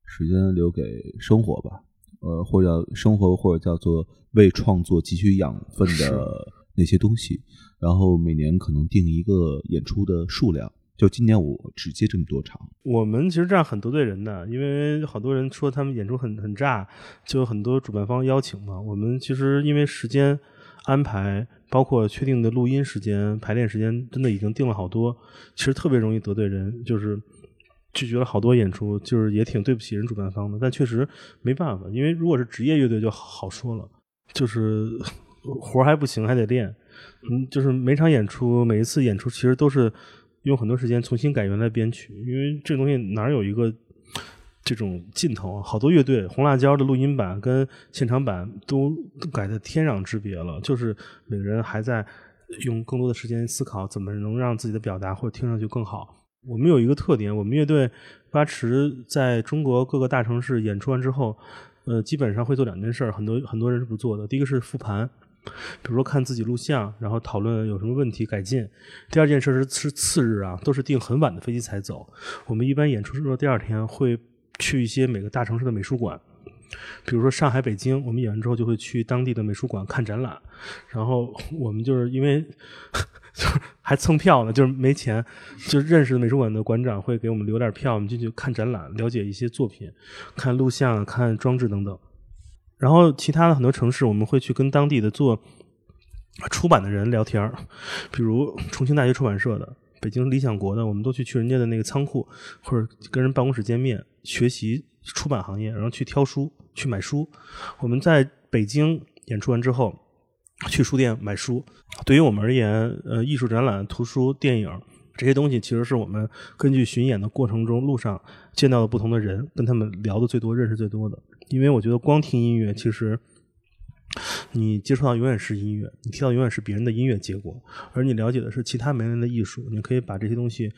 时间留给生活吧。呃，或者叫生活，或者叫做为创作汲取养分的那些东西。然后每年可能定一个演出的数量，就今年我只接这么多场。我们其实这样很得罪人的，因为好多人说他们演出很很炸，就有很多主办方邀请嘛。我们其实因为时间安排，包括确定的录音时间、排练时间，真的已经定了好多，其实特别容易得罪人，就是拒绝了好多演出，就是也挺对不起人主办方的。但确实没办法，因为如果是职业乐队就好说了，就是活还不行，还得练。嗯，就是每场演出，每一次演出其实都是用很多时间重新改原来编曲，因为这东西哪有一个这种尽头啊？好多乐队红辣椒的录音版跟现场版都改的天壤之别了，就是每个人还在用更多的时间思考怎么能让自己的表达或者听上去更好。我们有一个特点，我们乐队八池在中国各个大城市演出完之后，呃，基本上会做两件事，很多很多人是不做的。第一个是复盘。比如说看自己录像，然后讨论有什么问题改进。第二件事是是次日啊，都是订很晚的飞机才走。我们一般演出之后第二天会去一些每个大城市的美术馆，比如说上海、北京，我们演完之后就会去当地的美术馆看展览。然后我们就是因为 就是还蹭票呢，就是没钱，就认识的美术馆的馆长会给我们留点票，我们进去看展览，了解一些作品，看录像、看装置等等。然后其他的很多城市，我们会去跟当地的做出版的人聊天儿，比如重庆大学出版社的、北京理想国的，我们都去去人家的那个仓库或者跟人办公室见面，学习出版行业，然后去挑书、去买书。我们在北京演出完之后，去书店买书。对于我们而言，呃，艺术展览、图书、电影这些东西，其实是我们根据巡演的过程中路上见到的不同的人，跟他们聊的最多、认识最多的。因为我觉得光听音乐，其实你接触到永远是音乐，你听到永远是别人的音乐结果，而你了解的是其他没人的艺术。你可以把这些东西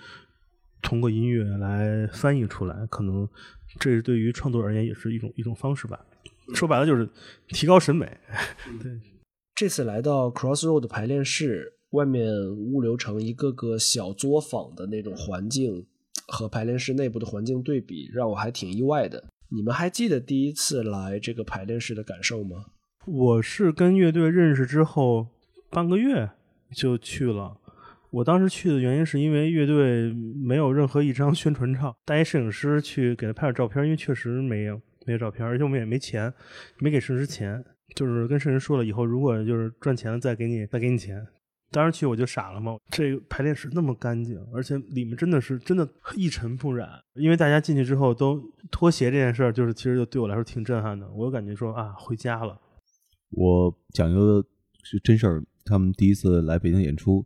通过音乐来翻译出来，可能这是对于创作而言也是一种一种方式吧。说白了就是提高审美。对，这次来到 Crossroad 排练室，外面物流成一个个小作坊的那种环境，和排练室内部的环境对比，让我还挺意外的。你们还记得第一次来这个排练室的感受吗？我是跟乐队认识之后半个月就去了。我当时去的原因是因为乐队没有任何一张宣传照，带一摄影师去给他拍点照片，因为确实没有没有照片，而且我们也没钱，没给摄影师钱，就是跟摄影师说了，以后如果就是赚钱了再给你再给你钱。当时去我就傻了嘛，这个排练室那么干净，而且里面真的是真的一尘不染。因为大家进去之后都脱鞋这件事儿，就是其实就对我来说挺震撼的。我感觉说啊，回家了。我讲一个是真事儿，他们第一次来北京演出，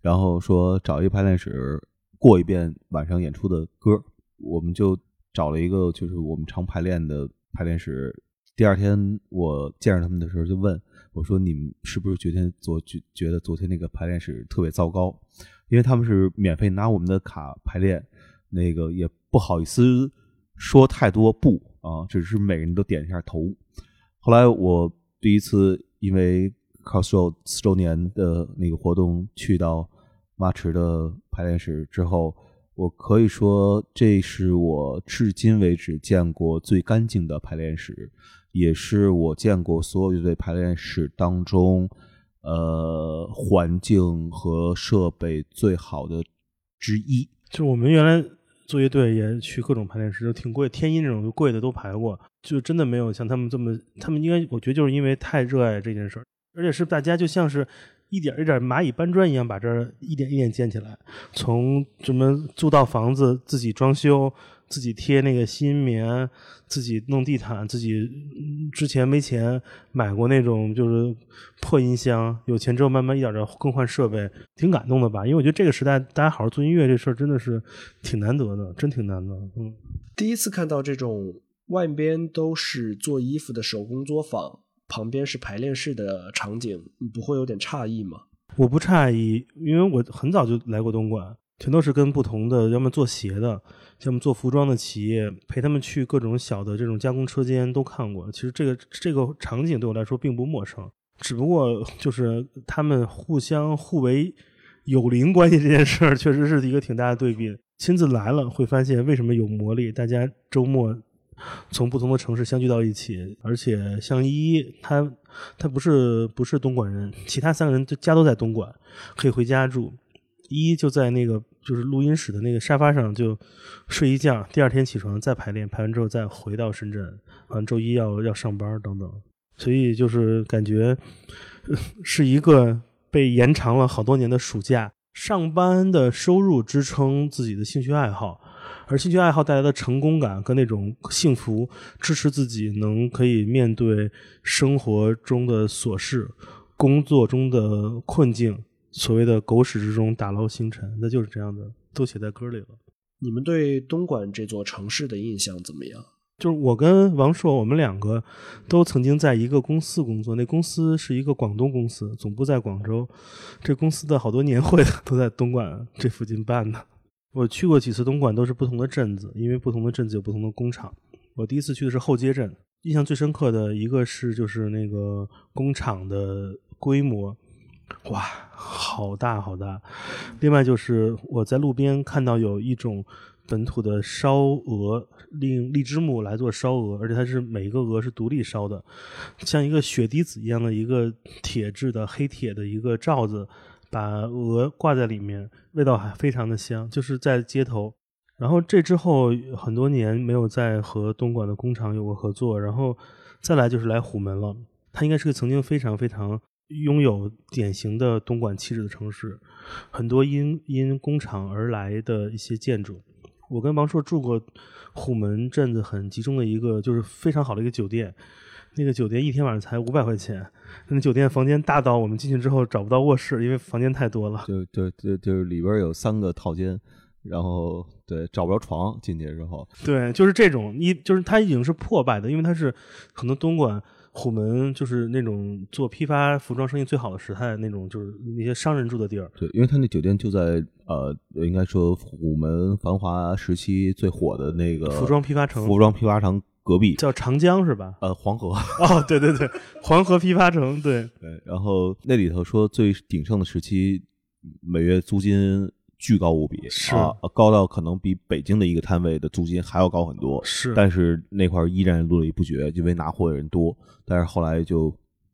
然后说找一个排练室过一遍晚上演出的歌，我们就找了一个就是我们常排练的排练室。第二天我见着他们的时候就问我说：“你们是不是昨天昨觉觉得昨天那个排练室特别糟糕？因为他们是免费拿我们的卡排练，那个也不好意思说太多不啊，只是每个人都点一下头。后来我第一次因为 Crossroad 四周年的那个活动去到马池的排练室之后，我可以说这是我至今为止见过最干净的排练室，也是我见过所有乐队排练室当中，呃，环境和设备最好的之一。就是我们原来做乐队也去各种排练室，就挺贵，天音这种贵的都排过，就真的没有像他们这么，他们应该我觉得就是因为太热爱这件事儿，而且是大家就像是一点一点蚂蚁搬砖一样，把这儿一点一点建起来，从什么租到房子，自己装修，自己贴那个吸音棉，自己弄地毯，自己嗯之前没钱买过那种就是破音箱，有钱之后慢慢一点点更换设备，挺感动的吧？因为我觉得这个时代大家好好做音乐这事儿真的是挺难得的，真挺难的。嗯，第一次看到这种外边都是做衣服的手工作坊，旁边是排练室的场景，你不会有点诧异吗？我不诧异，因为我很早就来过东莞，全都是跟不同的，要么做鞋的，像我们做服装的企业陪他们去各种小的这种加工车间都看过。其实这个这个场景对我来说并不陌生，只不过就是他们互相互为友邻关系这件事儿，确实是一个挺大的对比。亲自来了会发现为什么有魔力，大家周末从不同的城市相聚到一起，而且像依依，他他不是不是东莞人，其他三个人就家都在东莞，可以回家住。依依就在那个就是录音室的那个沙发上就睡一觉，第二天起床再排练，排完之后再回到深圳，完周一要要上班等等，所以就是感觉是一个被延长了好多年的暑假，上班的收入支撑自己的兴趣爱好。而兴趣爱好带来的成功感跟那种幸福，支持自己能可以面对生活中的琐事、工作中的困境，所谓的狗屎之中打捞星辰，那就是这样的，都写在歌里了。你们对东莞这座城市的印象怎么样？就是我跟王硕，我们两个都曾经在一个公司工作，那公司是一个广东公司，总部在广州。这公司的好多年会都在东莞这附近办的。我去过几次东莞，都是不同的镇子，因为不同的镇子有不同的工厂。我第一次去的是后街镇，印象最深刻的一个是就是那个工厂的规模，哇，好大好大。另外就是我在路边看到有一种本土的烧鹅，用荔枝木来做烧鹅，而且它是每一个鹅是独立烧的，像一个血滴子一样的一个铁制的黑铁的一个罩子。把鹅挂在里面，味道还非常的香，就是在街头。然后这之后很多年没有再和东莞的工厂有过合作，然后再来就是来虎门了。它应该是个曾经非常非常拥有典型的东莞气质的城市，很多因因工厂而来的一些建筑。我跟王硕住过虎门镇子很集中的一个，就是非常好的一个酒店。那个酒店一天晚上才五百块钱，那酒店房间大到我们进去之后找不到卧室，因为房间太多了。就就就就是里边有三个套间，然后对找不着床进去之后，对，就是这种一就是它已经是破败的，因为它是可能东莞虎门就是那种做批发服装生意最好的时代那种，就是那些商人住的地儿。对，因为他那酒店就在呃，应该说虎门繁华时期最火的那个服装批发城服装批发城隔壁叫长江是吧？呃，黄河。哦，对对对，黄河批发城，对对。然后那里头说最鼎盛的时期，每月租金巨高无比，是啊，高到可能比北京的一个摊位的租金还要高很多。是，但是那块依然络绎不绝，因为拿货的人多。但是后来就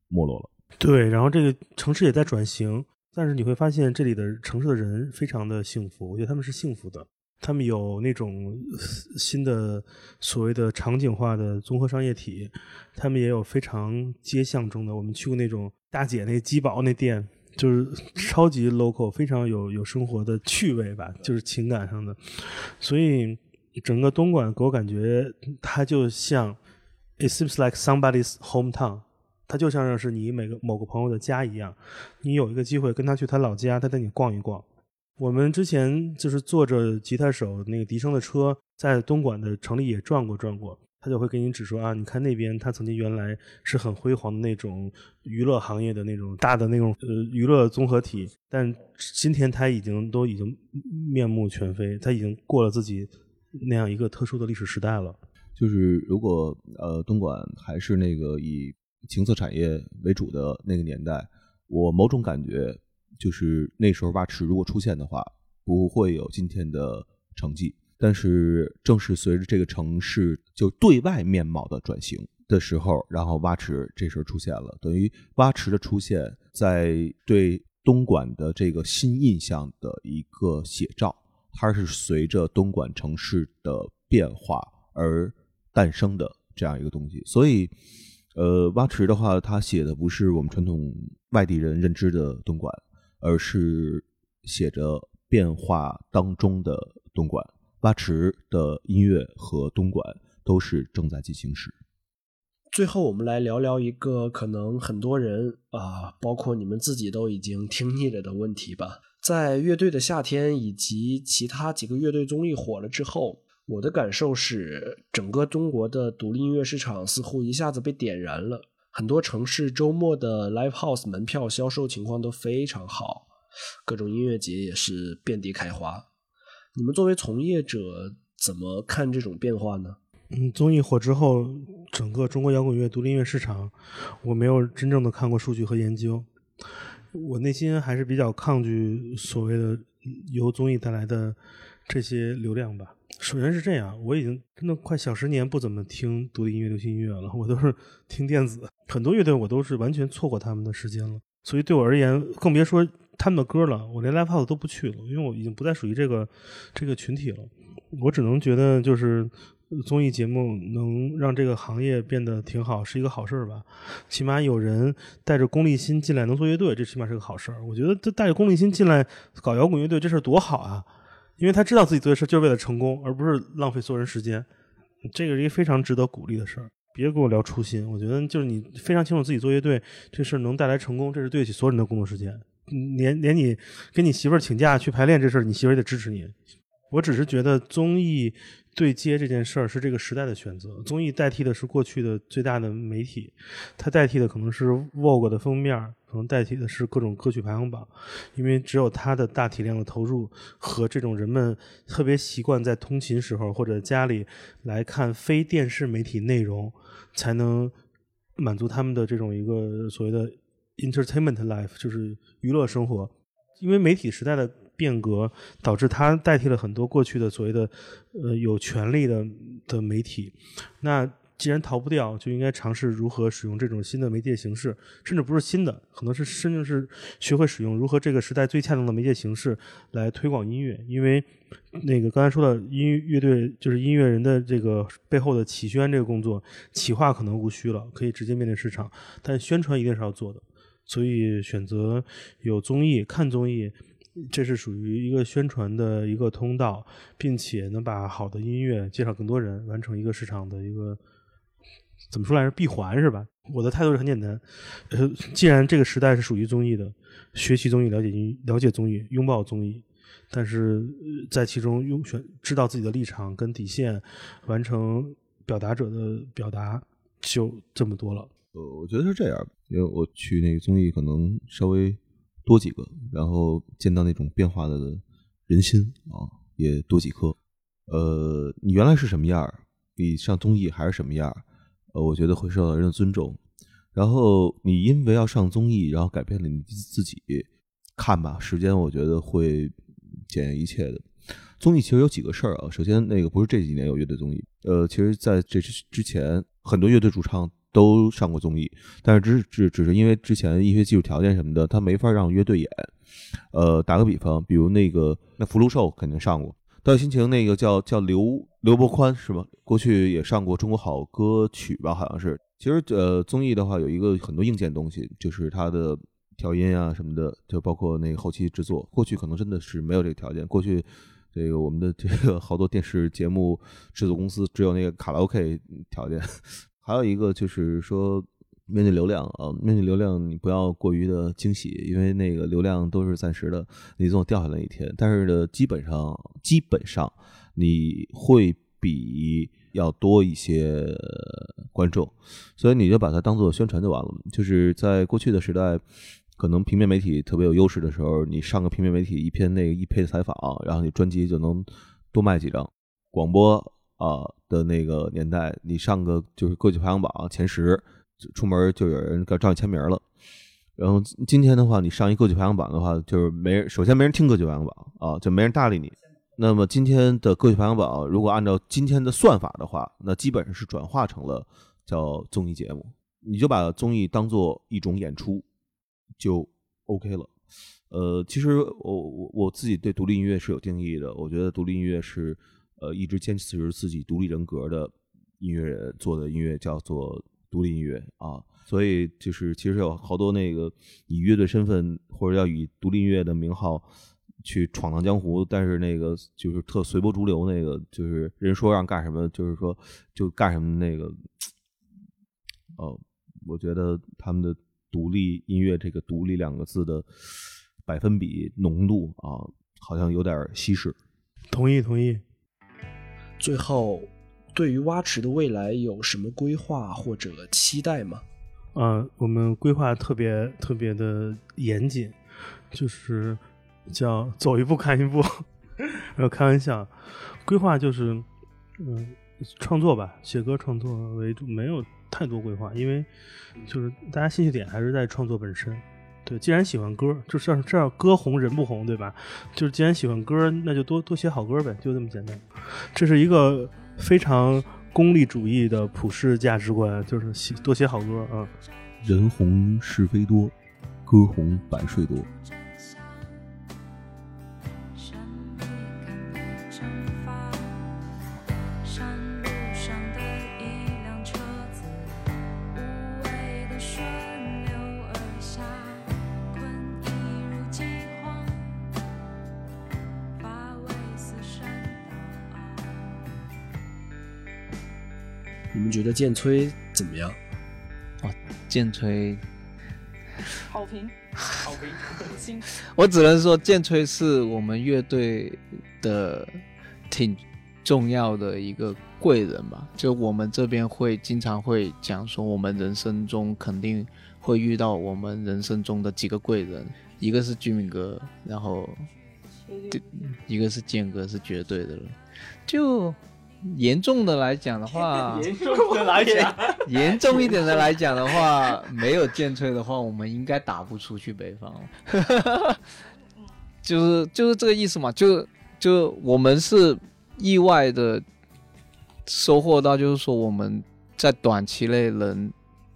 没落了。对，然后这个城市也在转型，但是你会发现这里的城市的人非常的幸福，我觉得他们是幸福的。他们有那种新的所谓的场景化的综合商业体，他们也有非常街巷中的。我们去过那种大姐那鸡堡那店，就是超级 local，非常有有生活的趣味吧，就是情感上的。所以整个东莞给我感觉，它就像 it seems like somebody's hometown，它就像是你每个某个朋友的家一样。你有一个机会跟他去他老家，他带你逛一逛。我们之前就是坐着吉他手那个笛声的车，在东莞的城里也转过转过，他就会给你指说啊，你看那边，他曾经原来是很辉煌的那种娱乐行业的那种大的那种呃娱乐综合体，但今天他已经都已经面目全非，他已经过了自己那样一个特殊的历史时代了。就是如果呃东莞还是那个以情色产业为主的那个年代，我某种感觉。就是那时候蛙池如果出现的话，不会有今天的成绩。但是正是随着这个城市就对外面貌的转型的时候，然后蛙池这时候出现了，等于蛙池的出现在对东莞的这个新印象的一个写照，它是随着东莞城市的变化而诞生的这样一个东西。所以，呃，蛙池的话，它写的不是我们传统外地人认知的东莞。而是写着变化当中的东莞，蛙池的音乐和东莞都是正在进行时。最后，我们来聊聊一个可能很多人啊，包括你们自己都已经听腻了的问题吧。在乐队的夏天以及其他几个乐队综艺火了之后，我的感受是，整个中国的独立音乐市场似乎一下子被点燃了。很多城市周末的 live house 门票销售情况都非常好，各种音乐节也是遍地开花。你们作为从业者怎么看这种变化呢？嗯，综艺火之后，整个中国摇滚乐、独立音乐市场，我没有真正的看过数据和研究。我内心还是比较抗拒所谓的由综艺带来的这些流量吧。首先是这样，我已经真的快小十年不怎么听独立音乐、流行音乐了，我都是听电子。很多乐队我都是完全错过他们的时间了，所以对我而言，更别说他们的歌了，我连 live house 都不去了，因为我已经不再属于这个这个群体了。我只能觉得就是综艺节目能让这个行业变得挺好，是一个好事儿吧。起码有人带着功利心进来能做乐队，这起码是个好事儿。我觉得这带着功利心进来搞摇滚乐队这事儿多好啊！因为他知道自己做的事就是为了成功，而不是浪费所有人时间。这个是一个非常值得鼓励的事儿。别跟我聊初心，我觉得就是你非常清楚自己做乐队这事儿能带来成功，这是对得起所有人的工作时间。连连你跟你媳妇儿请假去排练这事儿，你媳妇儿也得支持你。我只是觉得综艺对接这件事儿是这个时代的选择，综艺代替的是过去的最大的媒体，它代替的可能是 Vogue 的封面，可能代替的是各种歌曲排行榜，因为只有它的大体量的投入和这种人们特别习惯在通勤时候或者家里来看非电视媒体内容，才能满足他们的这种一个所谓的 entertainment life，就是娱乐生活。因为媒体时代的变革，导致它代替了很多过去的所谓的呃有权利的的媒体。那既然逃不掉，就应该尝试如何使用这种新的媒介形式，甚至不是新的，可能是甚至是学会使用如何这个时代最恰当的媒介形式来推广音乐。因为那个刚才说的音乐乐队，就是音乐人的这个背后的企宣这个工作，企划可能无需了，可以直接面对市场，但宣传一定是要做的。所以选择有综艺看综艺，这是属于一个宣传的一个通道，并且能把好的音乐介绍更多人，完成一个市场的一个怎么说来着闭环是吧？我的态度是很简单，呃，既然这个时代是属于综艺的，学习综艺、了解音了解综艺、拥抱综艺，但是在其中用选知道自己的立场跟底线，完成表达者的表达，就这么多了。呃，我觉得是这样，因为我去那个综艺可能稍微多几个，然后见到那种变化的人心啊，也多几颗。呃，你原来是什么样儿，你上综艺还是什么样儿，呃，我觉得会受到人的尊重。然后你因为要上综艺，然后改变了你自己，看吧，时间我觉得会检验一切的。综艺其实有几个事儿啊，首先那个不是这几年有乐队综艺，呃，其实在这之之前，很多乐队主唱都上过综艺，但是只只只是因为之前一些技术条件什么的，他没法让乐队演。呃，打个比方，比如那个那福禄寿肯定上过，道心情那个叫叫刘刘伯宽是吧？过去也上过中国好歌曲吧，好像是。其实呃，综艺的话有一个很多硬件东西，就是它的调音啊什么的，就包括那个后期制作。过去可能真的是没有这个条件，过去这个我们的这个好多电视节目制作公司只有那个卡拉 OK 条件。还有一个就是说，面对流量啊，面对流量你不要过于的惊喜，因为那个流量都是暂时的，你总有掉下来一天。但是呢，基本上基本上你会比要多一些观众，所以你就把它当做宣传就完了。就是在过去的时代，可能平面媒体特别有优势的时候，你上个平面媒体一篇那个一篇采访，然后你专辑就能多卖几张。广播啊、的那个年代，你上个就是歌曲排行榜前十，出门就有人找你签名了。然后今天的话，你上一歌曲排行榜的话，就是没人，首先没人听歌曲排行榜啊，就没人搭理你。那么今天的歌曲排行榜，如果按照今天的算法的话，那基本上是转化成了叫综艺节目。你就把综艺当做一种演出，就 OK 了。呃，其实我我我自己对独立音乐是有定义的，我觉得独立音乐是呃一直坚持自己独立人格的音乐人做的音乐叫做独立音乐啊。所以就是其实有好多那个以乐队身份或者要以独立音乐的名号去闯荡江湖，但是那个就是特随波逐流，那个就是人说让干什么，就是说就干什么那个。哦，我觉得他们的独立音乐这个“独立”两个字的百分比浓度啊，好像有点稀释。同意，同意。最后，对于蛙池的未来有什么规划或者期待吗？啊，我们规划特别特别的严谨，就是叫走一步看一步。没有开玩笑，规划就是嗯，创作吧，写歌创作为主，没有太多规划，因为就是大家兴趣点还是在创作本身。对，既然喜欢歌，就是这样歌红人不红，对吧？就是既然喜欢歌，那就多多写好歌呗，就这么简单。这是一个非常功利主义的普世价值观，就是写多写好歌啊。人红是非多，歌红版税多。剑吹怎么样？剑吹，好评，好评。我只能说剑吹是我们乐队的挺重要的一个贵人吧。就我们这边会经常会讲说，我们人生中肯定会遇到我们人生中的几个贵人，一个是居民哥，然后对一个是剑哥，是绝对的了。就严重的来讲的话，严重的来讲，严重一点的来讲的话，没有剑吹的话，我们应该打不出去北方。就是就是这个意思嘛，就就我们是意外的收获到，就是说我们在短期内能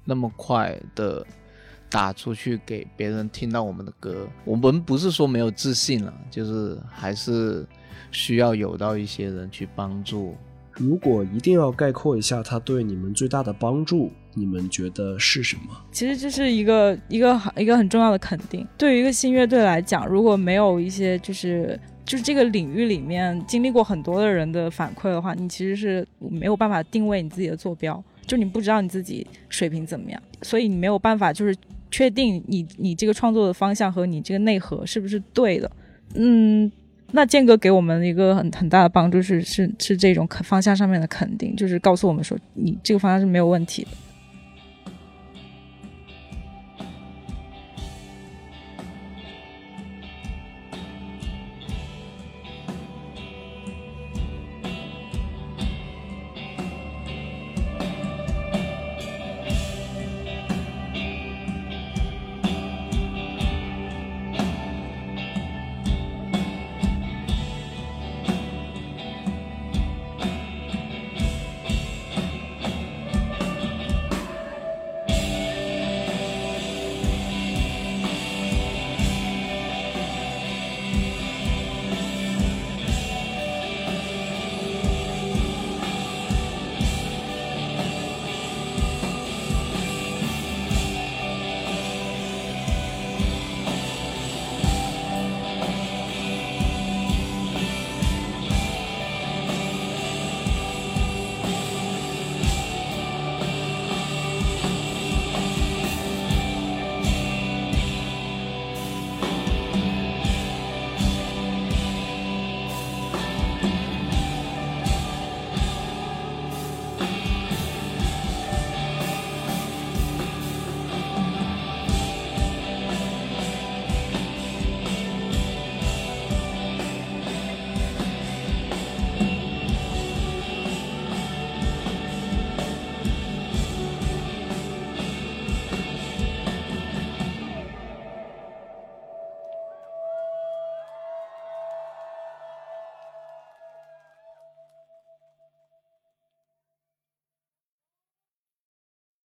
那么快的打出去给别人听到我们的歌。我们不是说没有自信了，就是还是需要有到一些人去帮助。如果一定要概括一下他对你们最大的帮助，你们觉得是什么？其实这是一个一个一个很重要的肯定。对于一个新乐队来讲，如果没有一些就是就是这个领域里面经历过很多的人的反馈的话，你其实是没有办法定位你自己的坐标，就你不知道你自己水平怎么样，所以你没有办法就是确定你你这个创作的方向和你这个内核是不是对的。嗯，那剑哥给我们一个很很大的帮助是是是这种肯方向上面的肯定，就是告诉我们说你这个方向是没有问题的。